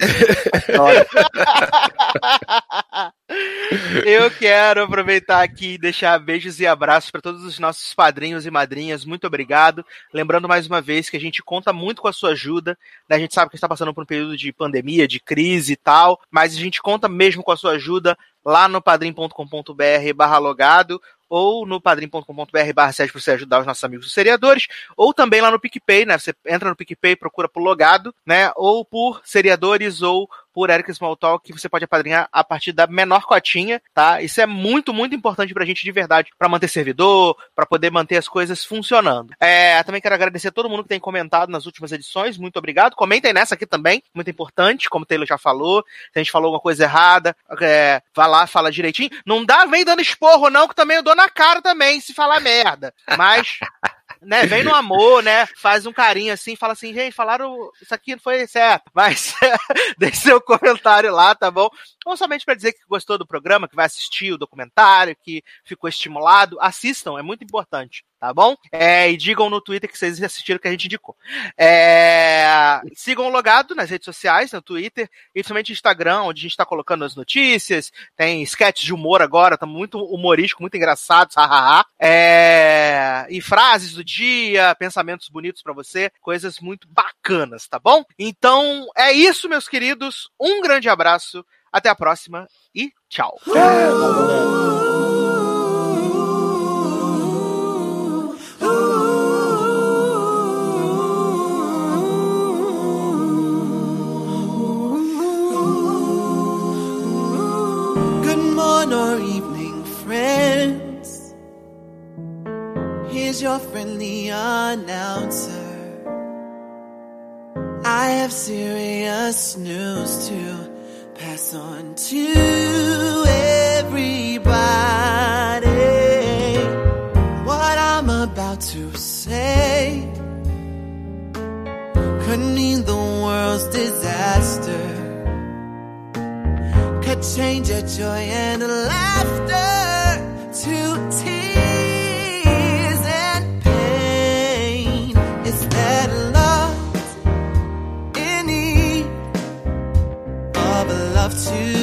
Eu quero aproveitar aqui e deixar beijos e abraços para todos os nossos padrinhos e madrinhas. Muito obrigado. Lembrando mais uma vez que a gente conta muito com a sua ajuda. Né? A gente sabe que está passando por um período de pandemia, de crise e tal, mas a gente conta mesmo com a sua ajuda lá no padrim.com.br barra logado ou no padrim.com.br barra para você ajudar os nossos amigos os seriadores, ou também lá no PicPay, né? Você entra no PicPay, procura por logado, né? Ou por seriadores ou por Eric Smalltalk, que você pode apadrinhar a partir da menor cotinha, tá? Isso é muito, muito importante pra gente de verdade, para manter servidor, para poder manter as coisas funcionando. É, também quero agradecer a todo mundo que tem comentado nas últimas edições, muito obrigado. Comentem nessa aqui também, muito importante, como o Taylor já falou. Se a gente falou alguma coisa errada, é, vá lá, fala direitinho. Não dá, vem dando esporro, não, que também eu dou na cara também, se falar merda. Mas né, vem no amor, né? Faz um carinho assim, fala assim, gente, falaram isso aqui não foi certo, (laughs) mas deixe seu comentário lá, tá bom? Ou somente para dizer que gostou do programa, que vai assistir o documentário, que ficou estimulado, assistam, é muito importante tá bom? É, e digam no Twitter que vocês assistiram que a gente indicou. É, sigam o Logado nas redes sociais, no Twitter, e principalmente no Instagram, onde a gente está colocando as notícias, tem sketches de humor agora, tá muito humorístico, muito engraçado, hahaha. É, e frases do dia, pensamentos bonitos para você, coisas muito bacanas, tá bom? Então, é isso, meus queridos. Um grande abraço, até a próxima e tchau. Your friendly announcer. I have serious news to pass on to everybody. What I'm about to say could mean the world's disaster could change your joy and laughter to of a